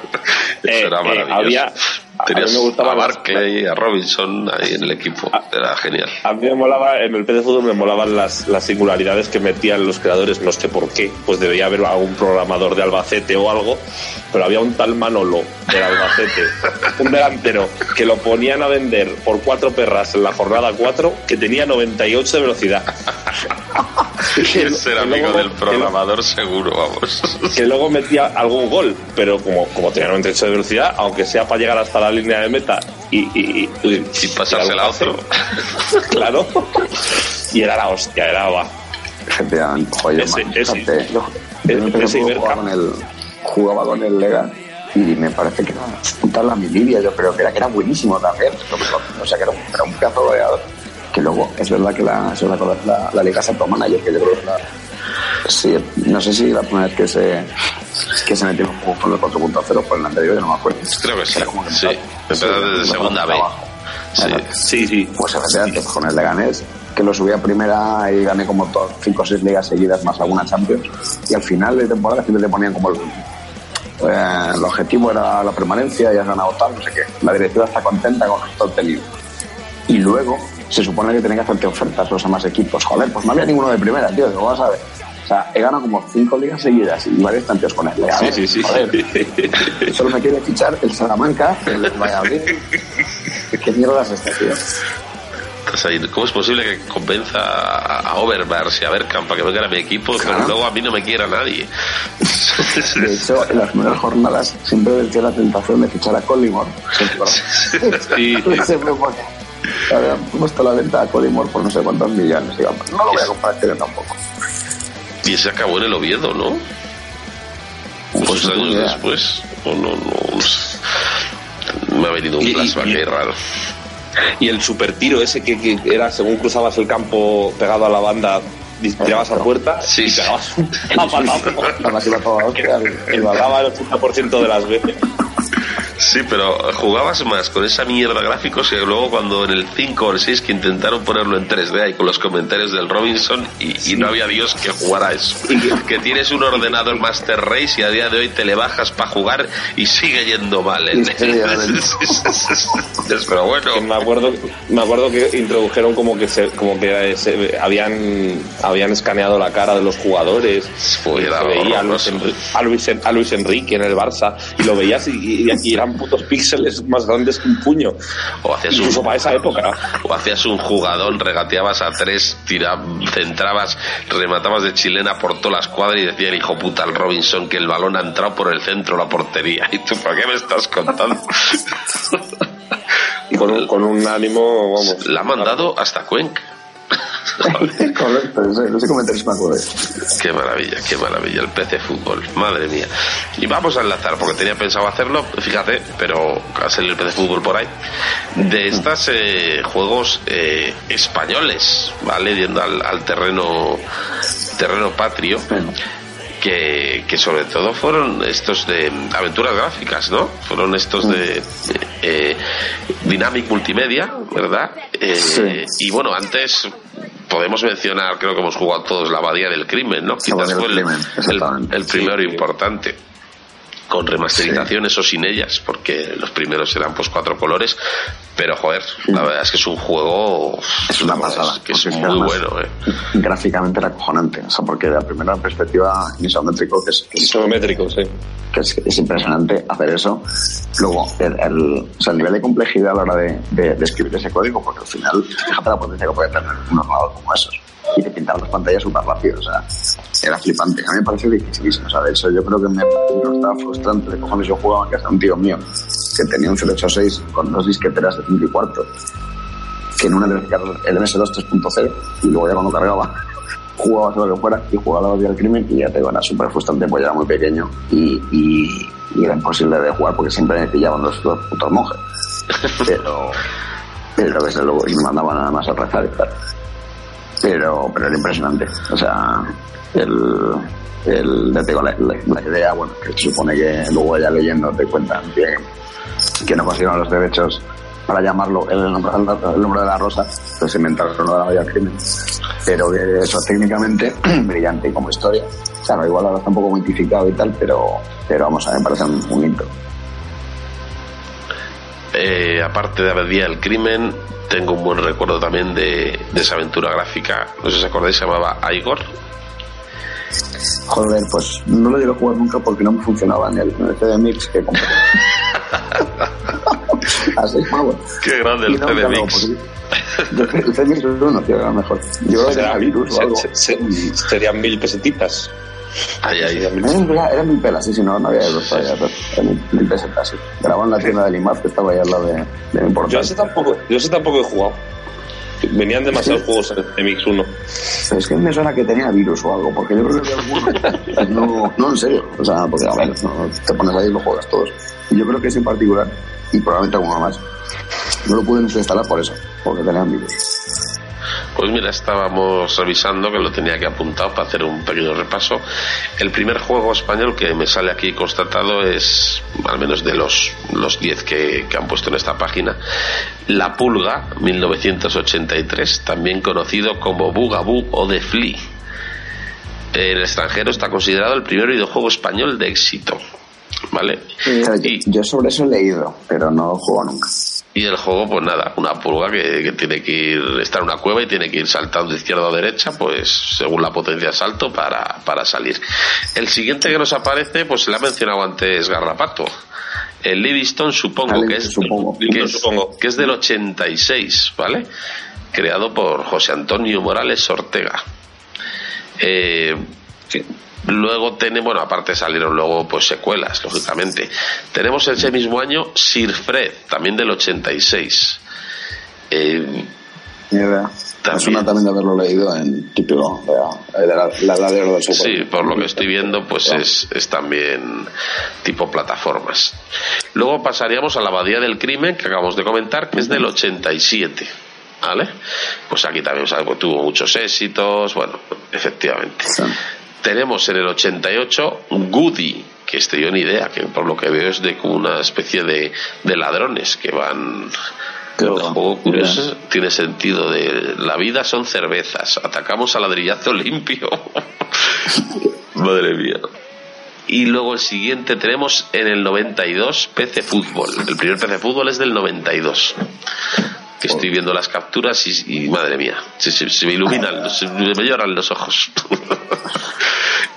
eso era eh, maravilloso. había- a mí Tenías me gustaban a las- Barkley, a Robinson ahí en el equipo. Era genial. A mí me molaba, en el PC Fútbol me molaban las, las singularidades que metían los creadores, no sé por qué, pues debería haber algún programador de Albacete o algo, pero había un tal Manolo del Albacete, un delantero, que lo ponían a vender por cuatro perras en la jornada 4, que tenía 98 de velocidad. Que- Es que amigo luego- del que programador seguro, vamos. que luego metía algún gol, pero como, como tenía 98 de velocidad, aunque sea para llegar hasta la línea de meta y, y, y, y- Y pasársela a otro. claro, y era la hostia, era va. Efectivamente, joder, Ese- man, ese- fíjate, yo, ese jugaba con el, jugaba con el Lega y me parece que era un tal Amilivia, yo creo que era, que era buenísimo también, o sea que era un, era un pedazo de goleador. Que luego, es verdad que la, es verdad que la, la Liga Santo Manager, que yo creo que es la, sí, no sé si la primera vez que se, que se metió en un juego con el 4.0 fue el anterior, yo no me acuerdo. Creo que sí. Era como que Sí. empezó- Empezó desde sí, segunda abajo. Sí. Sí, sí. Pues efectivamente, con el Leganés, que lo subí a primera y gané como todas, cinco o seis ligas seguidas más alguna Champions. Y al final de temporada siempre te ponían como el, eh, el objetivo era la permanencia y has ganado tal, no sé qué. La directiva está contenta con esto obtenido. Y luego se supone que tenía que hacerte ofertas los demás equipos. Joder, pues no había ninguno de primera, tío. Digo, vas a ver. O sea, he ganado como cinco ligas seguidas y varios tantos con él. Sí, sí, sí. joder, Solo me quiere fichar el Salamanca, el Valladolid. ¿Qué mierda es esta, tío? ¿Cómo es posible que convenza a, Overmars y a Bergkamp para que vengan a mi equipo, pero luego a mí no me quiera nadie? De hecho, en las primeras jornadas siempre venció la tentación de fichar a Collymore. Sí. Habían puesto a la venta a Collymore por no sé cuántos millones. Digo, no lo voy a comprar este tampoco. Y se acabó en el Oviedo, ¿no? Pues Muchos tengo años idea. después. O no, no. Me ha venido un flashback y- ahí raro. Y el super tiro ese que, que era según cruzabas el campo pegado a la banda, tirabas a puerta Sí, y sí. pegabas un zapatazo Además iba el 80% de las veces. Sí, pero jugabas más con esa mierda gráficos y luego cuando en el 5 o el 6 que intentaron ponerlo en 3D ahí con los comentarios del Robinson y, y no había Dios que jugara eso. Que tienes un ordenador Master Race y a día de hoy te le bajas para jugar y sigue yendo mal. ¿eh? Pero bueno, Que me acuerdo me acuerdo que introdujeron como que se, como que se- habían habían escaneado la cara de los jugadores Fue, se veía a Luis, horroroso. Enri- a, Luis, En- a Luis Enrique en el Barça y lo veías y, y- y eran putos píxeles más grandes que un puño o hacías incluso un, para esa época o hacías un jugadón, regateabas a tres, tira, centrabas, rematabas de chilena por toda la escuadra y decía el hijo puta al Robinson que el balón ha entrado por el centro de la portería. ¿Y tú para qué me estás contando? con un, con un ánimo vamos La ha mandado hasta Cuenca. Correcto, ese, comentario me acuerdo. Qué maravilla, qué maravilla, el PC Fútbol, madre mía. Y vamos a enlazar, porque tenía pensado hacerlo, fíjate, pero ha salido el PC Fútbol por ahí, de estos juegos eh, españoles, ¿vale? Yendo al, al terreno, terreno patrio, que, que sobre todo fueron estos de aventuras gráficas, ¿no? Fueron estos de eh, Dynamic Multimedia, ¿verdad? Eh, Sí. Y bueno, antes podemos mencionar, creo que hemos jugado todos la Abadía del Crimen, ¿no? Quizás fue el, Crimen, el- primero Sí. importante con remasterizaciones o sin ellas, porque los primeros eran pues cuatro colores, pero joder, la verdad es que es un juego Es una pasada. que es muy además bueno, ¿eh? Gráficamente era acojonante. O sea, porque de la primera perspectiva isométrico, que es, que es, isométrico sí que es, es impresionante hacer eso. Luego, el, el, o sea, el nivel de complejidad a la hora de, de- de escribir ese código, porque al final, fíjate la potencia que puede tener un ordenador como esos. Y te pintar las pantallas súper rápido, o sea, era flipante. A mí me pareció dificilísimo, o sea, de hecho, yo creo que me estaba frustrante de cojones yo jugaba que hasta un tío mío que tenía un 086 con dos disqueteras de 5 y cuarto que en una cargaba el MS2 3.0 y luego ya cuando cargaba jugaba todo lo que fuera y jugaba la batalla del crimen y ya te digo, era súper frustrante pues ya era muy pequeño y, y, y era imposible de jugar porque siempre me pillaban los dos putos monjes. Pero pero desde luego y me mandaban nada más a rezar y tal pero pero era impresionante o sea el el, ya te digo, la, la- idea, bueno, que se supone que luego ya leyendo te cuentan que, que no consiguieron los derechos para llamarlo el nombre, el nombre de la rosa, pues inventaron lo de la del crimen. Pero eso técnicamente brillante como historia. Claro, igual ahora está un poco mitificado y tal, pero, pero vamos a ver, me parece un, un hito. Eh, aparte de Abadía del Crimen, tengo un buen recuerdo también de, de esa aventura gráfica, no sé si os acordáis, se llamaba Igor. Joder, pues no lo llegué a jugar nunca porque no me funcionaba en el, en el CD Mix que compré. a seis pavos. Qué grande el no, CD Mix. porque- que El CD Mix es uno, tío, era mejor. Yo creo que Será- era virus o algo. se- se- serían mil pesetitas Era, mil pelas, sí, sí, no, no había euros todavía, era mil pesetas, sí. Grababa en la tienda del IMAP que estaba ahí al lado de, de mi yo portal. ese tampoco yo ese tampoco he jugado venían demasiados juegos en MX 1 Pero es que me suena que tenía virus o algo, porque yo creo que alguno. no, no, en serio. O sea, porque a ver, no, te pones ahí y lo juegas todos. Y yo creo que ese en particular, y probablemente alguno más, no lo pude instalar por eso, porque tenían virus. Pues mira, estábamos revisando, que lo tenía que apuntado para hacer un pequeño repaso. El primer juego español que me sale aquí constatado es, al menos de los los 10 que, que han puesto en esta página, La Pulga, 1983, también conocido como Bugaboo o The Flea. En el extranjero está considerado el primer videojuego español de éxito. ¿Vale? Yo, sobre eso he leído, pero no juego nunca. Y el juego, pues nada, una pulga que, que tiene que ir, está en una cueva y tiene que ir saltando de izquierda o derecha, pues según la potencia de salto para, para salir. El siguiente que nos aparece, pues le ha mencionado antes Garrapato. El Livingstone supongo que es, supongo. que es, Supongo. que es del 86, ¿vale? Creado por José Antonio Morales Ortega. Eh, Luego tenemos, bueno, aparte salieron luego pues secuelas, lógicamente. Tenemos ese mismo año Sir Fred, también del 86. Eh. También. Me suena también de haberlo leído en típico de, de la, la edad de oro del Super. sí, por lo que estoy viendo, pues es, es también tipo plataformas. Luego pasaríamos a la Abadía del Crimen, que acabamos de comentar, que es del 87. ¿Vale? Pues aquí también ¿sabes? Pues tuvo muchos éxitos, bueno, efectivamente. Sí. Tenemos en el 88 Goody, que este yo ni idea, que por lo que veo es de como una especie de, de ladrones que van... Un curioso, tiene sentido de la vida son cervezas, atacamos a ladrillazo limpio. Madre mía. Y luego el siguiente tenemos en el 92 PC Fútbol. El primer PC Fútbol es del 92. Que estoy viendo las capturas y, y madre mía, se, se- se me iluminan, se me lloran los ojos.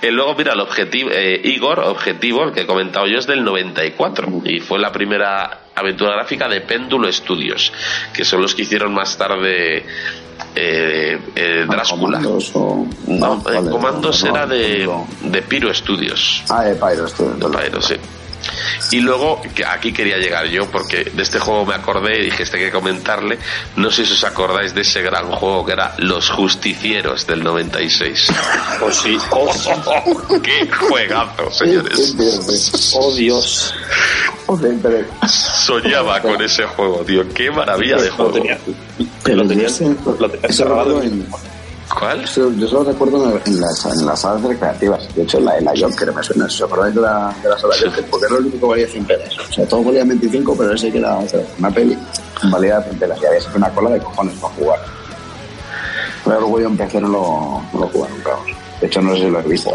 Y luego, mira, el objetivo, eh, Igor, objetivo, el que he comentado yo, es del 94 y fue la primera aventura gráfica de Péndulo Studios, que son los que hicieron más tarde eh, eh, Drácula. Comandos o... No, Ah, eh, vale, Comandos no, era de, de Pyro Studios. Ah, de Pyro, esto. De Pyro, sí. Y luego, que aquí quería llegar yo, porque de este juego me acordé y dije, este hay que comentarle. No sé si os acordáis de ese gran juego que era Los Justicieros del 96. Oh, sí. Oh, sí. ¡Qué juegazo, señores! Oh, Dios. Soñaba con ese juego, tío. ¡Qué maravilla de Lo juego! lo tenía, ese- lo tenía ese grabado recuerdo en- en- ¿Cuál? Yo solo recuerdo en, en las, en las salas recreativas. De hecho, en la, en la Jonker me suena. ¿Os acordáis de la, de la sala Jonker? Porque era lo único que valía 100 pesos. O sea, todo valía 25, pero ese que era o sea, una peli valía 100 pesos. Y había siempre una cola de cojones para jugar. Pero luego yo empecé no lo, no lo jugué nunca. De hecho, no sé si lo he visto.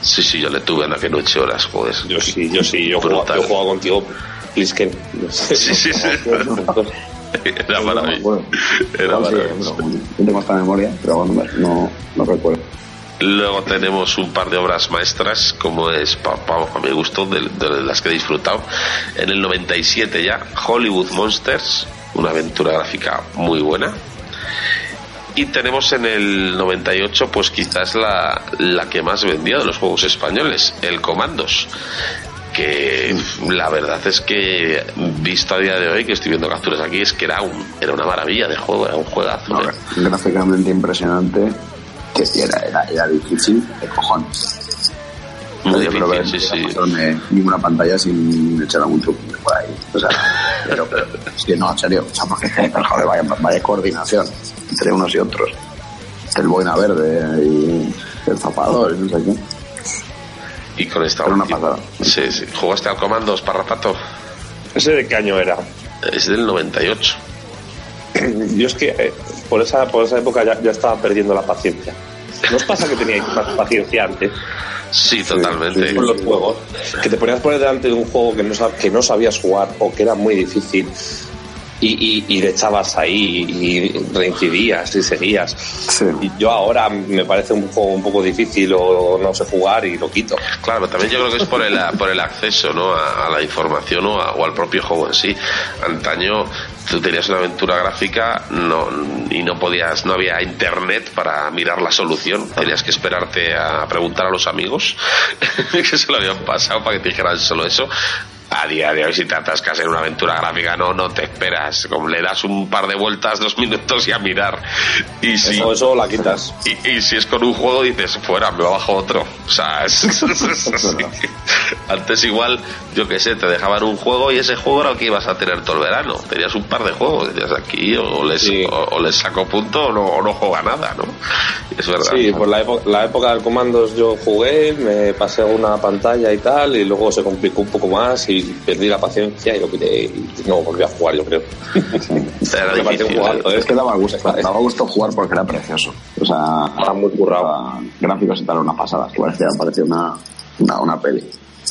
Sí, sí, yo le tuve en aquel ocho horas, joder. Yo sí, yo sí, yo jugaba, yo jugaba contigo, Plisken. Sí, sí, sí. Era No maravilloso. acuerdo. Era No, sí, tengo memoria, pero bueno, no, no recuerdo. Luego tenemos un par de obras maestras, como es, pa, pa- a mi gusto, de, de las que he disfrutado. En el 97 ya, Hollywood Monsters, una aventura gráfica muy buena. Y tenemos en el 98, pues quizás la, la que más vendía de los juegos españoles, el Comandos. Que la verdad es que, visto a día de hoy, que estoy viendo capturas aquí, es que era, un, era una maravilla de juego, era un juegazo. No, ¿eh? gráficamente impresionante. Que era, era, era difícil de cojones. Muy Yo creo que sí, pasarme ninguna pantalla sin echar algún truco por ahí. O sea, pero, pero es que no, en serio. O sea, porque joder, vaya, vaya coordinación entre unos y otros. El boina verde y el zapador y no sé qué. Y con esta Era una pasada. Sí, sí. ¿Jugaste al Comandos, Parrapato? ¿Ese de qué año era? Es del 98. Yo es que eh, por esa, por esa época ya, ya estaba perdiendo la paciencia. ¿No os pasa que teníais más paciencia antes Sí, totalmente. con los juegos? Que te ponías por delante de un juego que no, sab- que no sabías jugar o que era muy difícil y, y, y le echabas ahí y reincidías y seguías. Sí. Y yo ahora me parece un juego un poco difícil o no sé jugar y lo quito. Claro, también yo creo que es por el, por el acceso ¿no? a, a la información o, a- o al propio juego en sí. Antaño tú tenías una aventura gráfica no, y no podías, no había internet para mirar la solución. Tenías que esperarte a preguntar a los amigos que se lo habían pasado para que te dijeran solo eso. A día de hoy, si te atascas en una aventura gráfica, no, no te esperas. Como le das un par de vueltas, dos minutos y a mirar. Y si, Eso, eso la quitas. y, y si es con un juego dices, fuera, me bajo otro. O sea, es- antes igual, yo qué sé, te dejaban un juego y ese juego era el que ibas a tener todo el verano. Tenías un par de juegos, decías aquí o les, Sí. o, o les saco punto o no, o no juega nada, ¿no? Es verdad. Sí, por la, época, la época del comandos yo jugué, me pasé una pantalla y tal, y luego se complicó un poco más y perdí la paciencia y lo quité y no volví a jugar, yo creo. Era difícil. un juego, ¿eh? Es que daba gusto, daba gusto jugar porque era precioso. O sea, Estaba muy currado. gráficos y tal, unas pasadas, que parecía, parecía una, una, una peli.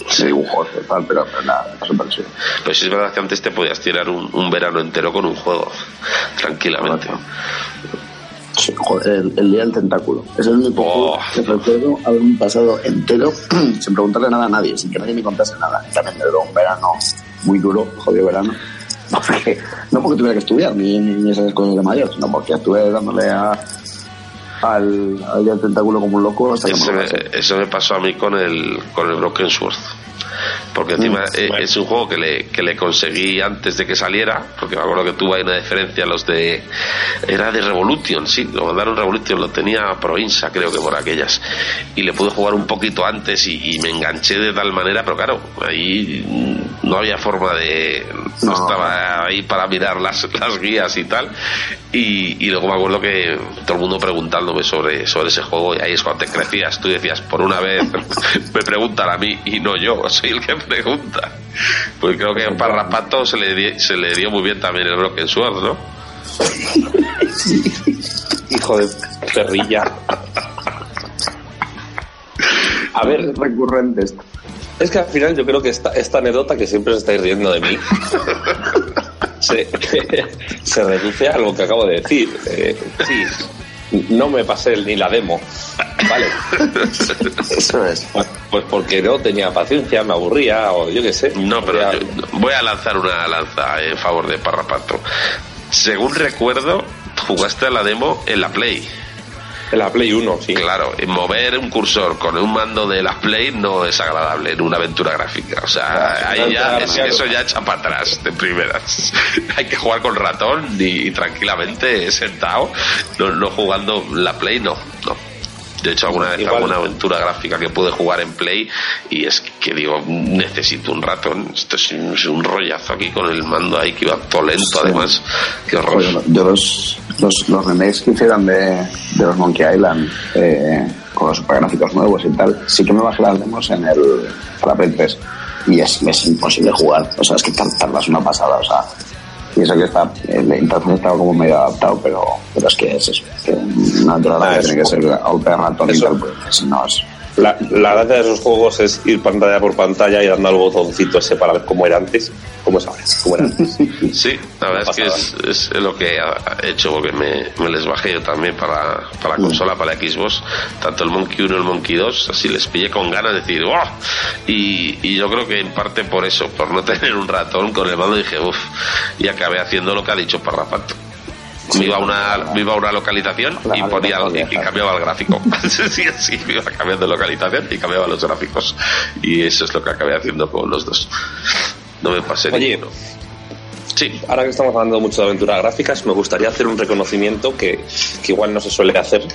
Sí. dibujos y tal, pero, pero nada, me súper chulo. Pero si es verdad que antes te podías tirar un, un verano entero con un juego, tranquilamente. Sí, el, el día del tentáculo. Es el único Oh. que recuerdo haber pasado entero sin preguntarle nada a nadie, sin que nadie me contase nada. También me duró un verano muy duro, jodido verano. Porque, no porque tuviera que estudiar ni, ni esas cosas de mayor, sino porque estuve dándole a, al, al día del tentáculo como un loco hasta que Eso me eso me pasó a mí con el, con el Broken Sword. Porque encima eh, es un juego que le, que le conseguí antes de que saliera, porque me acuerdo que tuvo ahí una diferencia los de... Era de Revolution, sí, lo mandaron Revolution, lo tenía Provinza creo que por aquellas. Y le pude jugar un poquito antes y, y me enganché de tal manera, pero claro, ahí mm, no había forma de... No, No. estaba ahí para mirar las, las guías y tal. Y, y luego me acuerdo que todo el mundo preguntándome sobre, sobre ese juego y ahí es cuando te crecías. Tú decías, por una vez me preguntan a mí y no yo, soy el que pregunta. Pues creo que para Rapato se le, se le dio muy bien también el Broken Sword, ¿no? Hijo de perrilla. A ver, recurrente esto. es que al final yo creo que esta, esta anécdota que siempre os estáis riendo de mí se, se reduce a lo que acabo de decir. Eh, sí, no me pasé ni la demo. Vale. Eso es. Pues, pues porque no tenía paciencia, me aburría o yo qué sé. No, pero yo- voy a lanzar una lanza en favor de Parrapato. Según recuerdo, jugaste a la demo en la Play. La Play 1, sí. Claro, y mover un cursor con un mando de la Play no es agradable en una aventura gráfica. O sea, ahí ya, es- eso ya echa para atrás de primeras. Hay que jugar con ratón y, y tranquilamente sentado, no, no jugando la Play, no, no. De hecho, alguna vez alguna aventura gráfica que pude jugar en Play y es que digo, necesito un ratón. Esto es un, es un rollazo aquí con el mando ahí que iba todo lento, además. Qué horror. Joder, yo- yo los, los, los remakes que hicieron de, de los Monkey Island eh, con los supergráficos nuevos y tal, sí que me bajé las demos en el para Play 3 y es, es imposible jugar. O sea, es que tar- tardas una pasada. O sea, y eso que está, interfaz estaba como medio adaptado, pero, pero es que es eso. Que una Ah, gráfica es tiene que ser eso- tal, porque si no es. La, la gracia de esos juegos es ir pantalla por pantalla y dando al botoncito ese para ver cómo era antes, cómo es ahora, cómo era antes. Sí, la verdad es que es, es lo que he hecho porque me, me les bajé yo también para, para la consola, para la Xbox, tanto el Monkey 1 y el Monkey 2, así les pillé con ganas de decir ¡Wow! Y, y yo creo que en parte por eso, por no tener un ratón con el mando dije uff, y acabé haciendo lo que ha dicho Parrapato. Me iba, a una, me iba a una localización y Claro, ponía no y, y cambiaba el gráfico. sí, sí, me iba cambiando de localización y cambiaba los gráficos. Y eso es lo que acabé haciendo con los dos. No me pasé Oye, ninguno. Sí, Ahora que estamos hablando mucho de aventuras gráficas, me gustaría hacer un reconocimiento que, que igual no se suele hacer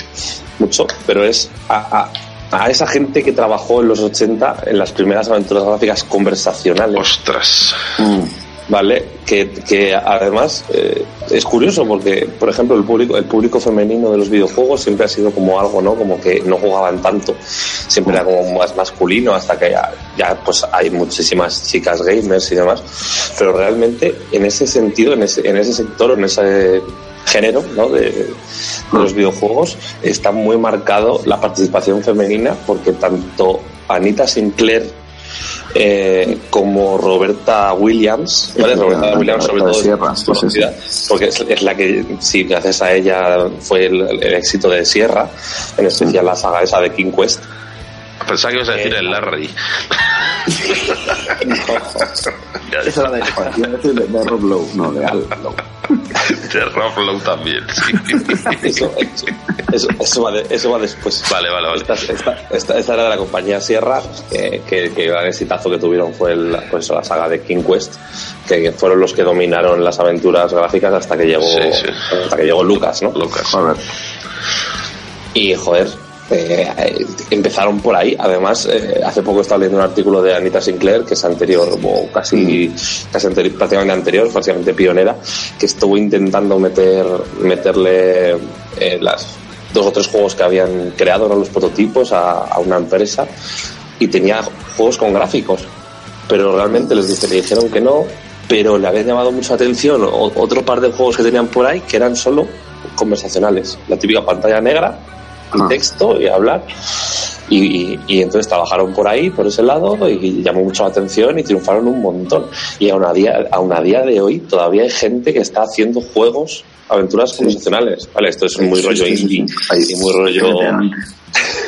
mucho, pero es a, a- a esa gente que trabajó en los 80 en las primeras aventuras gráficas conversacionales. ostras. ¿Vale? Que, que además eh, es curioso porque, por ejemplo, el público, el público femenino de los videojuegos siempre ha sido como algo, ¿no? Como que no jugaban tanto, siempre era como más masculino hasta que ya, ya pues hay muchísimas chicas gamers y demás, pero realmente en ese sentido, en ese, en ese sector, en ese género, ¿no? De, de los videojuegos está muy marcado la participación femenina porque tanto Anita Sinclair eh, como Roberta Williams, ¿vale? Roberta Roberta Williams sobre de todo Sierra, sí, conocida porque es, es la que, sí, gracias a ella fue el, el éxito de Sierra, en especial la saga esa de King Quest. Pensaba que ibas a decir el Larry. Esa era de, a decir de, de Rob Lowe, no, de Al Lowe. De Rob Lowe también, sí. Eso, eso, eso va, de- eso va después. Vale, vale, vale. Esta, esta, esta- esta era de la compañía Sierra, que, que, que el gran exitazo que tuvieron fue el, pues, la saga de King Quest, que fueron los que dominaron las aventuras gráficas hasta que llegó, Sí, sí. hasta que llegó Lucas, ¿no? Lucas. Joder. Y joder, eh, empezaron por ahí. Además, eh, hace poco estaba leyendo un artículo de Anita Sinclair, que es anterior, o casi, casi anteri- prácticamente anterior, prácticamente pionera, que estuvo intentando meter, meterle eh, las dos o tres juegos que habían creado, ¿no? los prototipos, a, a una empresa y tenía juegos con gráficos. Pero realmente les dije- le dijeron que no, pero le habían llamado mucha atención otro par de juegos que tenían por ahí que eran solo conversacionales. La típica pantalla negra, y Ah. texto y hablar. Y, y, entonces trabajaron por ahí, por ese lado, y llamó mucho la atención y triunfaron un montón. Y aún a día, aún a día de hoy todavía hay gente que está haciendo juegos, aventuras conversacionales. Vale, esto es muy rollo indie y muy rollo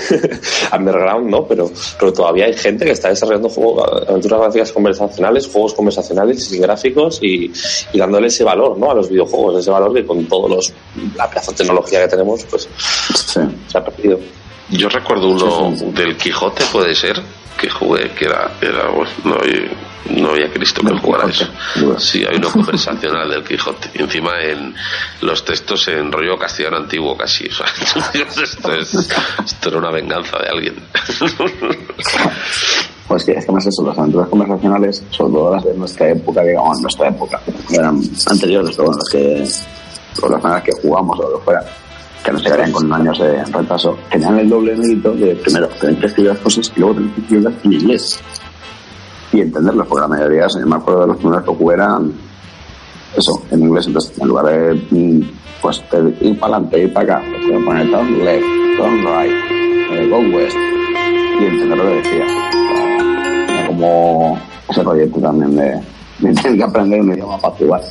underground, ¿no? Pero, pero todavía hay gente que está desarrollando juegos, aventuras gráficas conversacionales, juegos conversacionales sin gráficos y, y, dándole ese valor, ¿no? A los videojuegos, ese valor que con todos los la pedazo de tecnología que tenemos, pues se ha perdido. Yo recuerdo uno del Quijote, puede ser, que jugué, que era, era no, había, no había Cristo que jugara eso. Sí, hay uno conversacional del Quijote. Encima en los textos en rollo castellano antiguo casi. O sea, esto, es, esto era una venganza de alguien. Pues que es que más eso, las aventuras conversacionales, sobre todo las de nuestra época, digamos, nuestra época, eran anteriores, pero bueno, las que, o las maneras que jugamos o lo que fuera, que nos llegarían con años de retraso, tenían el doble mérito de primero tener que escribir las cosas y luego tener que escribirlas en inglés y entenderlas, porque la mayoría, yo me acuerdo de los primeros que jugué eran eso, en inglés, entonces en lugar de mm, pues ir para adelante, ir para acá, pues poner turn left, turn right, eh, go west y entender lo que decía. Era como ese proyecto también de, de tener que aprender un idioma para jugar.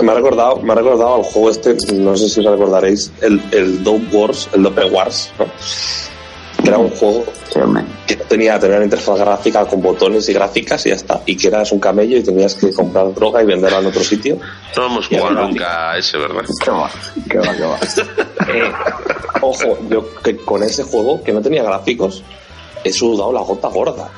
Me ha recordado, me ha recordado al juego este, no sé si os recordaréis, el, el Dope Wars, el Dope Wars, ¿no? que era un juego que tenía, tenía una interfaz gráfica con botones y gráficas y ya está, y que eras un camello y tenías que comprar droga y venderla en otro sitio. No hemos jugado nunca a ese, ¿verdad? Qué va, qué va, qué va. Eh, ojo, yo que con ese juego, que no tenía gráficos, he sudado la gota gorda.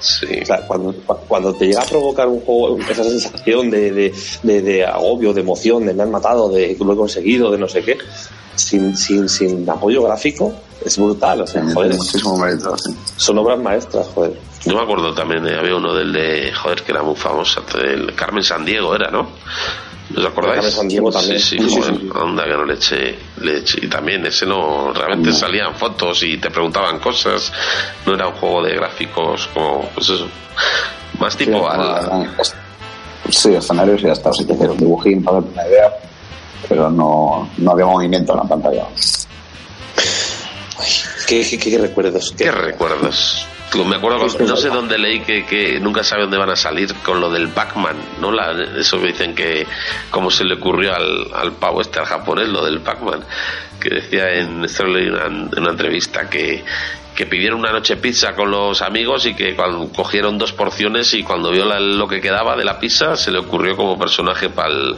Sí. O sea, cuando, cuando te llega a provocar un juego, esa sensación de, de, de, de agobio, de emoción, de me han matado, de lo he conseguido, de no sé qué, sin, sin, sin apoyo gráfico, es brutal. O sea, joder, Muchísimo mérito, sí. son obras maestras, joder. Yo me acuerdo también, de, había uno del de, joder, que era muy famoso, el Carmen San Diego era, ¿no? ¿Os acordáis? Carmen Sandiego también. Sí, sí, joder, sí. onda que no le eché, le eché. Y también ese no, realmente salían fotos y te preguntaban cosas, no era un juego de gráficos como, pues eso, más tipo Sí, Sí, escenarios y ya está. Sí que hacer un dibujín para darte una idea, pero no, no había movimiento en la pantalla. ¿Qué, qué, qué recuerdos? ¿Qué recuerdos? Me acuerdo, cuando- no sé dónde leí que, que nunca sabe dónde van a salir con lo del Pac-Man, ¿no? La, eso me dicen que, como se le ocurrió al, al pavo este, al japonés, lo del Pac-Man, que decía en, una, en una entrevista que, que pidieron una noche pizza con los amigos y que cuando cogieron dos porciones y cuando vio la- lo que quedaba de la pizza se le ocurrió como personaje para el,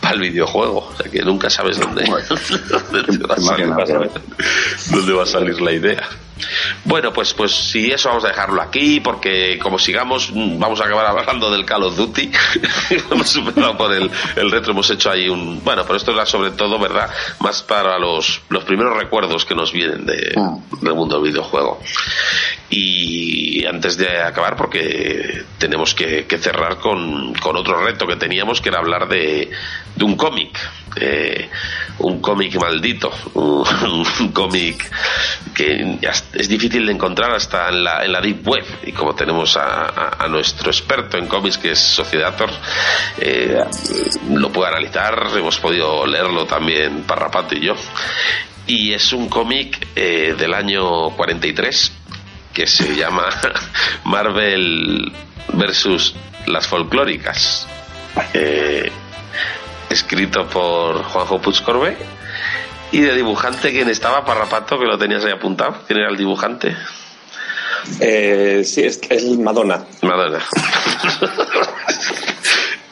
para el videojuego. O sea que nunca sabes dónde, va salir, dónde va a salir la idea. Bueno, pues, pues si eso vamos a dejarlo aquí, porque como sigamos, mm, vamos a acabar hablando del Call of Duty. hemos superado por el, el retro, hemos hecho ahí un. Bueno, pero esto era sobre todo, ¿verdad? Más para los, los primeros recuerdos que nos vienen de, Ah. del mundo del videojuego. Y antes de acabar, porque tenemos que, que cerrar con, con otro reto que teníamos, que era hablar de, de un cómic. Eh, un cómic maldito, un, cómic que es difícil de encontrar hasta en la, en la Deep Web. Y como tenemos a, a- nuestro experto en cómics, que es Sociedator, eh, lo puede analizar, hemos podido leerlo también Parrapato y yo. Y es un cómic eh, del año 43 que se llama Marvel versus las folclóricas. Eh, escrito por Juanjo Puigcorbe y de dibujante quien estaba Parrapato que lo tenías ahí apuntado quién era el dibujante Eh, sí, es, es Madonna. Madonna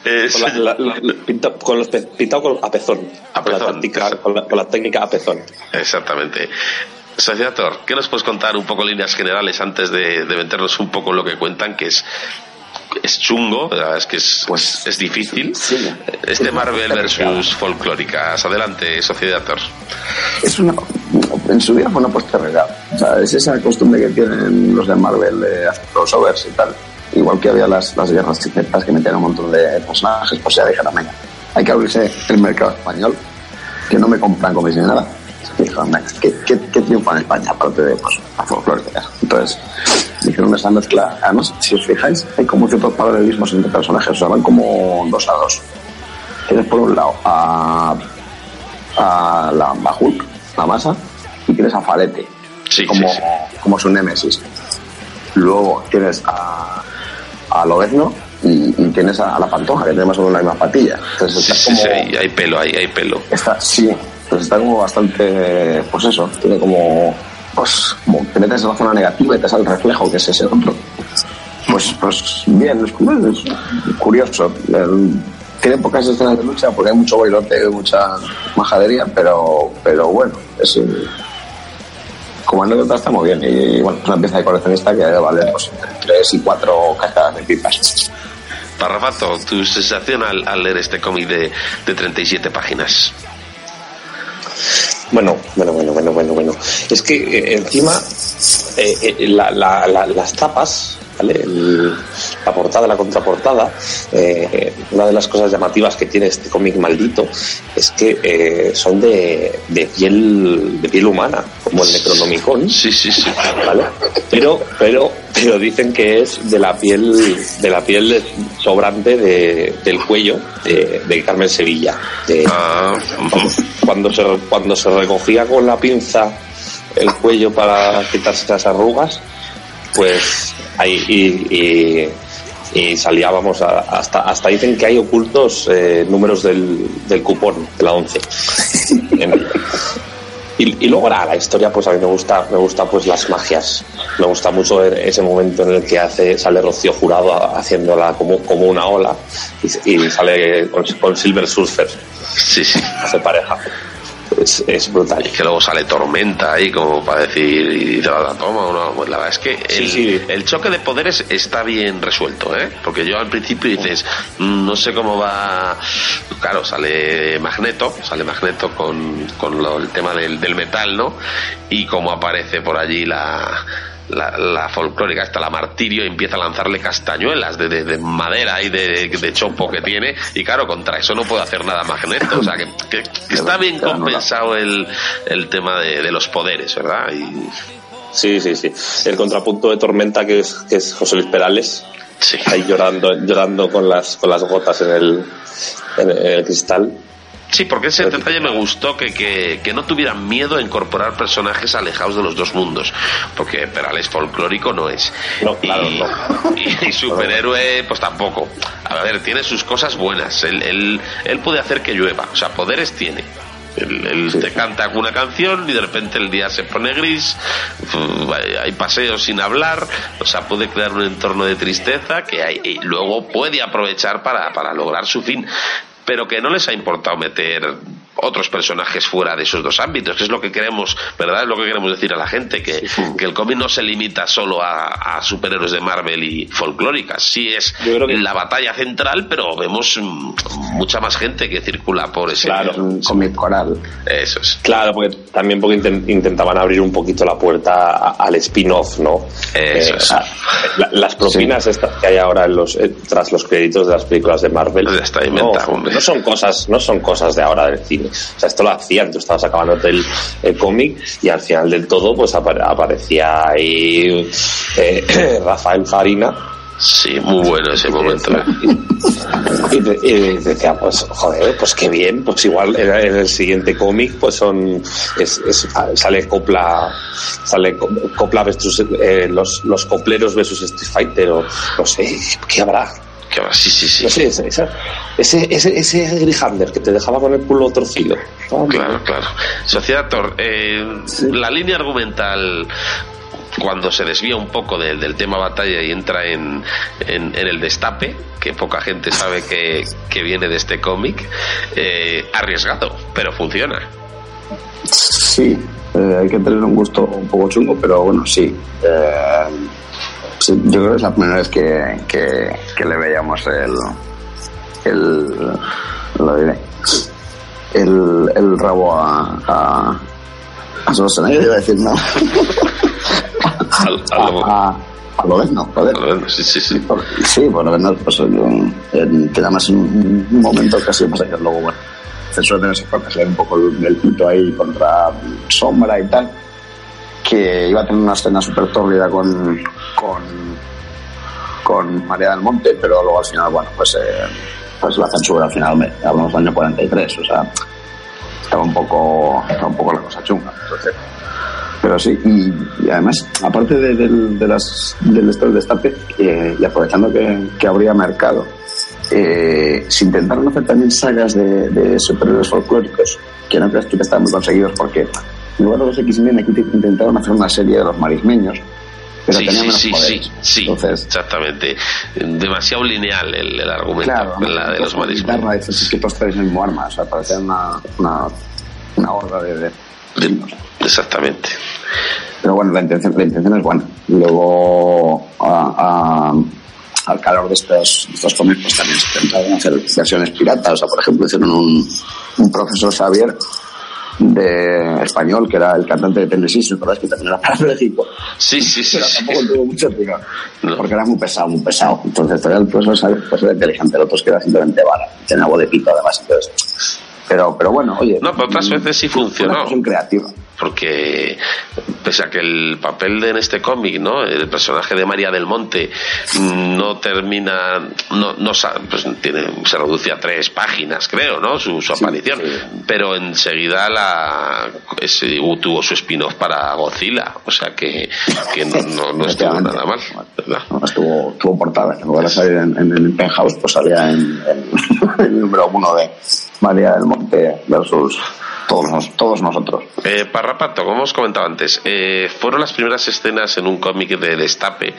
Es- Con, la- la- la- pinta- con los pe- pintado con, a pezón. A pezón. con, la, con la técnica a pezón. exactamente Sociator, ¿qué nos puedes contar un poco en líneas generales antes de, de meternos un poco en lo que cuentan que es es chungo, la verdad es que es, Pues, es difícil. sí. Este Marvel versus folclóricas. Adelante, Sociedator. Es una, en su vida fue una apuesta arriesgada. O sea, es esa costumbre que tienen los de Marvel de hacer crossovers y tal. Igual que había las, las guerras secretas que metían un montón de personajes, pues ya dijeron, venga, hay que abrirse el mercado español, que no me compran cómics ni nada. Dijeron, ¿qué, qué, qué triunfa en España aparte de pues, la folclórica? Entonces, hicieron esa mezcla. Además, si os fijáis, hay como ciertos paralelismos entre personajes, o sea, van como dos a dos. Tienes por un lado a, a la a Hulk, la masa, y tienes a Falete Sí, como, sí, sí. como su némesis. Luego tienes a, a Lobezno y, y tienes a, a la Pantoja, que tiene más o menos la misma patilla. Entonces Sí, está sí, como... sí, hay, hay pelo ahí, hay pelo. Está, sí, pues está como bastante, pues eso, tiene como, pues, como te metes en la zona negativa y te sale el reflejo, que es ese otro. Pues, pues bien, es, curioso. El- tiene pocas escenas de lucha porque hay mucho bailoteo y mucha majadería, pero, pero bueno, es, como anécdota está muy bien. Y, bueno, es una pieza de coleccionista que valer pues, entre 3 y 4 cascadas de pipas. Parrafato, tu sensación al, al leer este cómic de, de 37 páginas. Bueno, bueno, bueno, bueno, bueno, bueno. Es que eh, encima eh, eh, la- la- la- las tapas, ¿vale? El- la portada, la contraportada, eh, una de las cosas llamativas que tiene este cómic maldito es que eh, son de, de piel de piel humana, como el Necronomicon. Sí, sí, sí. ¿vale? Pero, pero, pero dicen que es de la piel, de la piel sobrante de- del cuello de, de Carmen Sevilla. de- Ah, cuando se, cuando se recogía con la pinza el cuello para quitarse las arrugas, pues ahí y, y- y salía, vamos, a- hasta, hasta dicen que hay ocultos eh, números del, del cupón de la 11. En- y, y luego la, la historia, pues a mí me gusta, me gusta pues las magias. Me gusta mucho ese momento en el que hace, sale Rocío Jurado haciéndola como, como una ola y, y sale con, con Silver Surfer, sí, sí. hace pareja. Es, es brutal. Y que luego sale tormenta ahí como para decir y te la toma o no. Pues la verdad es que el, Sí, sí. el choque de poderes está bien resuelto, ¿eh? Porque yo al principio dices, "Mm, no sé cómo va. Claro, sale Magneto, sale Magneto con, con lo- el tema del, del metal, ¿no? Y cómo aparece por allí la. La, la folclórica esta, la martirio, y empieza a lanzarle castañuelas de, de- de madera y de, de chopo que tiene, y claro, contra eso no puede hacer nada Magneto, o sea que, que- que está bien compensado el, el tema de, los poderes, ¿verdad? Y, Sí, sí, sí. El contrapunto de Tormenta, que es, que es José Luis Perales, sí. ahí llorando, llorando con las, con las gotas en el, en el cristal. Sí, porque ese detalle me gustó que, que, que no tuvieran miedo a incorporar personajes alejados de los dos mundos, porque Perales folclórico no es. No, claro, y, no. y- y superhéroe, pues tampoco. A ver, tiene sus cosas buenas. Él, él, él puede hacer que llueva, o sea, poderes tiene. Él, él te canta una canción y de repente el día se pone gris, hay- hay paseos sin hablar, o sea, puede crear un entorno de tristeza que hay, y luego puede aprovechar para, para lograr su fin, pero que no les ha importado meter otros personajes fuera de esos dos ámbitos, que es lo que queremos, ¿verdad? Es lo que queremos decir a la gente, que, que el cómic no se limita solo a, a superhéroes de Marvel y folclóricas, sí es Yo creo que- la batalla central, pero vemos mm, mucha más gente que circula por ese... Claro. Es un cómic coral. Eso es. Claro, porque también porque inten- intentaban abrir un poquito la puerta a- al spin-off, ¿no? Eso es. la- las propinas estas que hay ahora en los, eh, tras los créditos de las películas de Marvel está inventado, no, hombre. No son cosas no son cosas de ahora del cine o sea esto lo hacían tú estabas acabándote el, el cómic y al final del todo pues apare- aparecía ahí eh, Rafael Farina Sí, muy bueno ese momento. ¿eh? y, de- y decía, pues, joder, pues qué bien, pues igual en, en el siguiente cómic, pues son, es, es- sale Copla, sale Co- Copla versus, eh, los, los copleros versus Street Fighter, o no sé, ¿qué habrá? Va, sí, sí, sí. No sé, ese, esa- ese, ese, ese Grihander que te dejaba con el culo torcido. Claro, claro. Sociedad Tor, eh, la línea argumental cuando se desvía un poco del, del tema batalla y entra en, en, en el destape, que poca gente sabe que, que viene de este cómic, eh, arriesgado, pero funciona. Sí, eh, hay que tener un gusto un poco chungo, pero bueno, sí. Eh, sí, yo creo que es la primera vez que, que, que le veíamos el, el lo diré, el, el rabo a, a, a Schwarzenegger, iba a decir, no, Al- a, a, a Lobezno, joder. al- sí, sí, sí. Por- Sí, por lo menos, pues, en- en- que además en un momento casi pasa que luego, bueno, se suele tener ese corte, se ve un poco el, el pito ahí contra sombra y tal, que iba a tener una escena súper tórrida con, con, con María del Monte, pero luego al final, bueno, pues, eh, pues la censura al final, me, hablamos del año 43, o sea, estaba un poco, estaba un poco la cosa chunga. Entonces, Pero sí, y, además, aparte de, del, de las, del esto del destape, eh, y aprovechando que, que habría mercado, eh, se intentaron hacer también sagas de, de superhéroes folclóricos, que no creas que estaban muy conseguidos, porque en lugar de los X-Men aquí te- intentaron hacer una serie de los marismeños, pero Sí, tenían sí, menos sí, sí, poderes. sí, Entonces, exactamente. Demasiado lineal el, el argumento, claro, la de los guitarra, dices, es que todos traen el mismo arma, o sea, parecía una, una, una horda de... de- Exactamente. Pero bueno, la intención, la intención es buena. Luego, a- a- al calor de estos, de estos cómics, pues también se intentaron hacer versiones piratas. O sea, por ejemplo, hicieron un, un profesor Xavier de español, que era el cantante de Tennessee, ¿se acuerdas que también era parapléjico? Sí, sí, sí. Pero sí. tampoco tuvo mucho tiro, No. porque era muy pesado, muy pesado. Entonces, todavía el profesor Xavier pues, era inteligente, el otro es que era simplemente vara, tenía voz de pito además, entonces... Pero, pero bueno, oye... No, pero otras veces sí funcionó. Una creativa. Porque pese a que el papel de en este cómic, ¿no? El personaje de María del Monte mm, no termina, no, no pues tiene, se reduce a tres páginas, creo, ¿no? Su, su aparición, pero enseguida la ese, tuvo su spin-off para Godzilla, o sea que, que no, no, no estuvo nada mal, ¿verdad? No, estuvo, estuvo portada. En lugar de salir en, en el penthouse, pues salía en, en el número uno de María del Monte versus todos, todos nosotros. Eh, Parrapato, como os comentaba antes, eh, fueron las primeras escenas en un cómic de Destape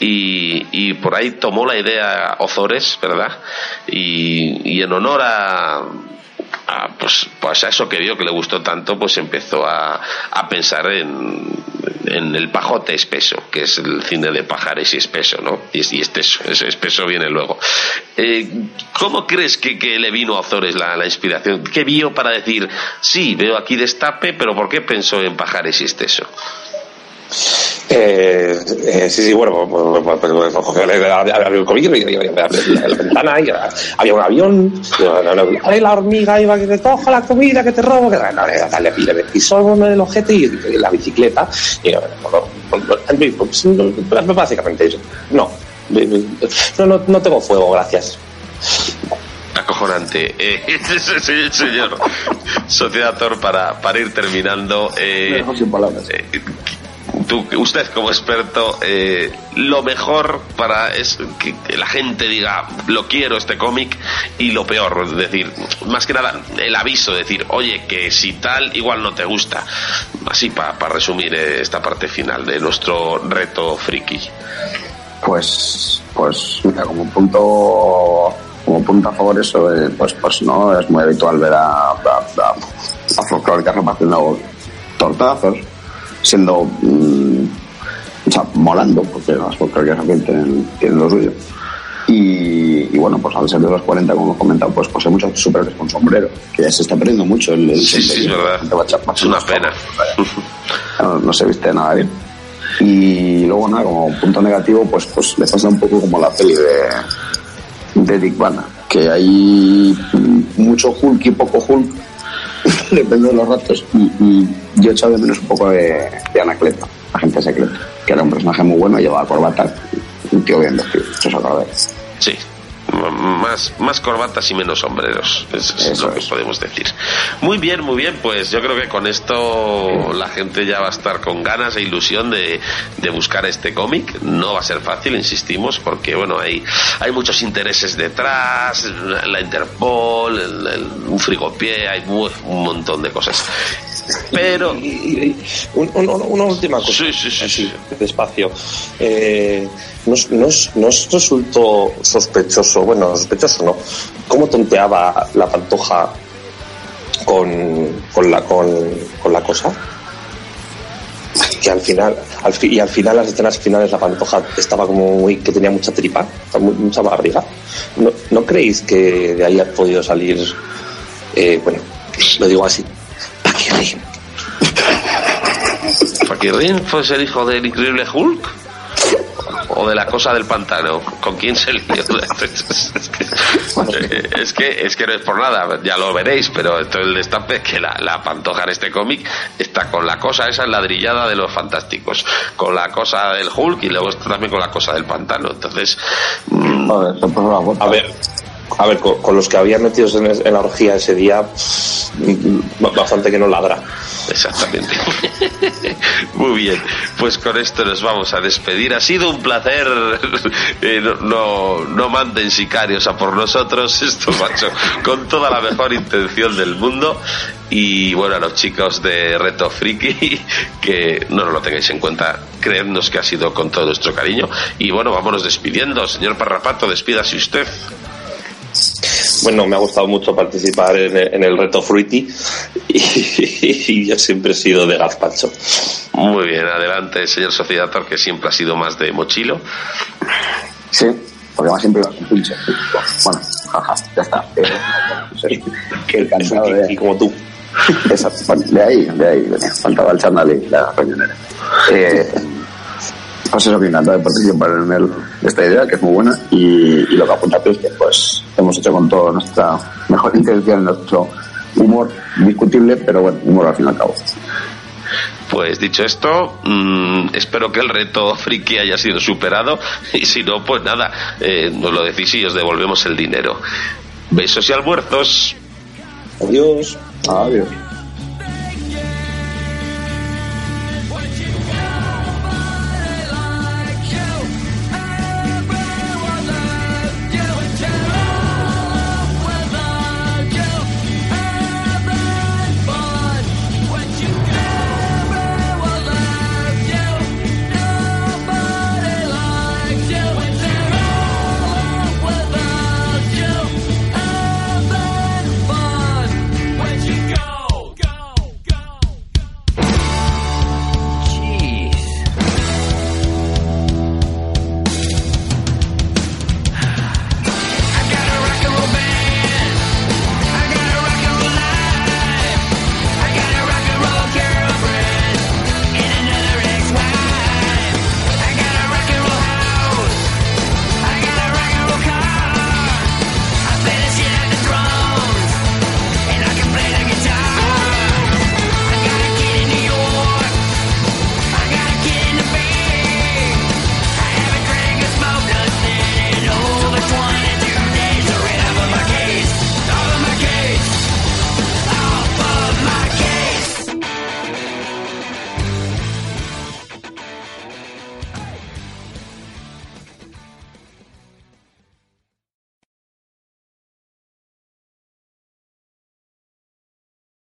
y, por ahí tomó la idea Ozores, ¿verdad? Y en honor a, pues, pues a eso que vio que le gustó tanto, pues empezó a, a pensar en, en el pajote espeso, que es el cine de pajares y espeso, ¿no? Y, y espeso, ese espeso viene luego. Eh, ¿Cómo crees que, que le vino a Ozores la, la inspiración? ¿Qué vio para decir, sí, veo aquí destape, pero ¿por qué pensó en pajares y espeso? Eh, eh, sí, sí, bueno, pues, pues, pues, pues, pues, había un COVID, y- la ventana, y había un avión, y, la hormiga iba que te coja la comida, que te robo, que dale, le, pisó el ojete y, la bicicleta, y pues, básicamente eso. No, no, no, tengo fuego, gracias. Acojonante. Eh, señor Sociedad Thor, para, para ir terminando. Eh, eh, tú, usted como experto, eh, lo mejor para es que, la gente diga, lo quiero este cómic, y lo peor, es decir, más que nada, el aviso, decir, oye, que si tal, igual no te gusta. Así para resumir eh, esta parte final de nuestro reto friki. Pues, pues mira, como punto, como punto a favor eso, eh, pues, pues no es muy habitual ver a, a, a, a folclóricas repartiendo tortazos, siendo, mm, o sea, molando, porque las folclóricas también tienen, tienen lo suyo. Y, y bueno, pues al ser de los 40, como hemos comentado, pues, pues hay muchos superhéroes con sombrero, que ya se está perdiendo mucho el, el Sí, sí, es verdad. Es una pena. no, no se viste nada bien. Y luego nada, como punto negativo, pues, pues le pasa un poco como la peli de, de Dick Vanna, que hay mm, mucho Hulk y poco Hulk, depende de los ratos, y, y yo he echado de menos un poco de, de Anacleto, agente secreto, que era un personaje muy bueno, llevaba corbata, un tío bien vestido, eso os acordáis. Sí, más, más corbatas y menos sombreros, es, es Eso lo que es. podemos decir. Muy bien, muy bien, pues yo creo que con esto la gente ya va a estar con ganas e ilusión de, de buscar este cómic. No va a ser fácil, insistimos, porque bueno, hay, hay muchos intereses detrás, la Interpol, el, el- un frigopié, hay un montón de cosas. Pero... Y- y- y un- un- una última cosa. Sí, sí, sí, así, despacio. Eh, ¿nos, nos, nos resultó sospechoso, bueno, sospechoso no, cómo tonteaba la pantoja con, con, la, con, con la cosa? Que al final, al fi- y al final, las escenas finales, la pantoja estaba como muy, que tenía mucha tripa, mu- mucha barriga. ¿No, ¿No creéis que de ahí ha podido salir, eh, bueno, lo digo así, paquirrín? ¿Paquirrín fue el hijo del increíble Hulk? ¿O de la cosa del pantano? ¿Con quién se lió? es, que, es, que, es que no es por nada, ya lo veréis, pero esto es el destape que la, la pantoja en este cómic está con la cosa esa ladrillada de los fantásticos, con la cosa del Hulk y luego está también con la cosa del pantano. Entonces, mm, bota. A ver, A ver, con, los que había metidos en, la orgía ese día, bastante que no ladra. Exactamente. Muy bien, pues con esto nos vamos a despedir. Ha sido un placer. Eh, no, no, manden sicarios a por nosotros. Esto, macho, con toda la mejor intención del mundo. Y bueno, a los chicos de Reto Friki, que no lo tengáis en cuenta, creednos que ha sido con todo nuestro cariño. Y bueno, vámonos despidiendo. Señor Parrapato, despídase usted. Bueno, me ha gustado mucho participar en el, reto Fruity y, yo siempre he sido de gazpacho. Muy bien, adelante, señor Sociedad, que siempre ha sido más de mochilo. Sí, porque más siempre iba con pinche. Bueno, jaja, ya está. que el cansado de... como tú. de ahí, de ahí venía. Faltaba el chándal y la reñonera. Eh, pues eso que encantado de participar en el, esta idea, que es muy buena, y, lo que apunta es que pues hemos hecho con toda nuestra mejor intención, nuestro humor discutible, pero bueno, humor al fin y al cabo. Pues dicho esto, mmm, espero que el reto friki haya sido superado y si no, pues nada, eh, nos lo decís y os devolvemos el dinero. Besos y almuerzos. Adiós. Adiós.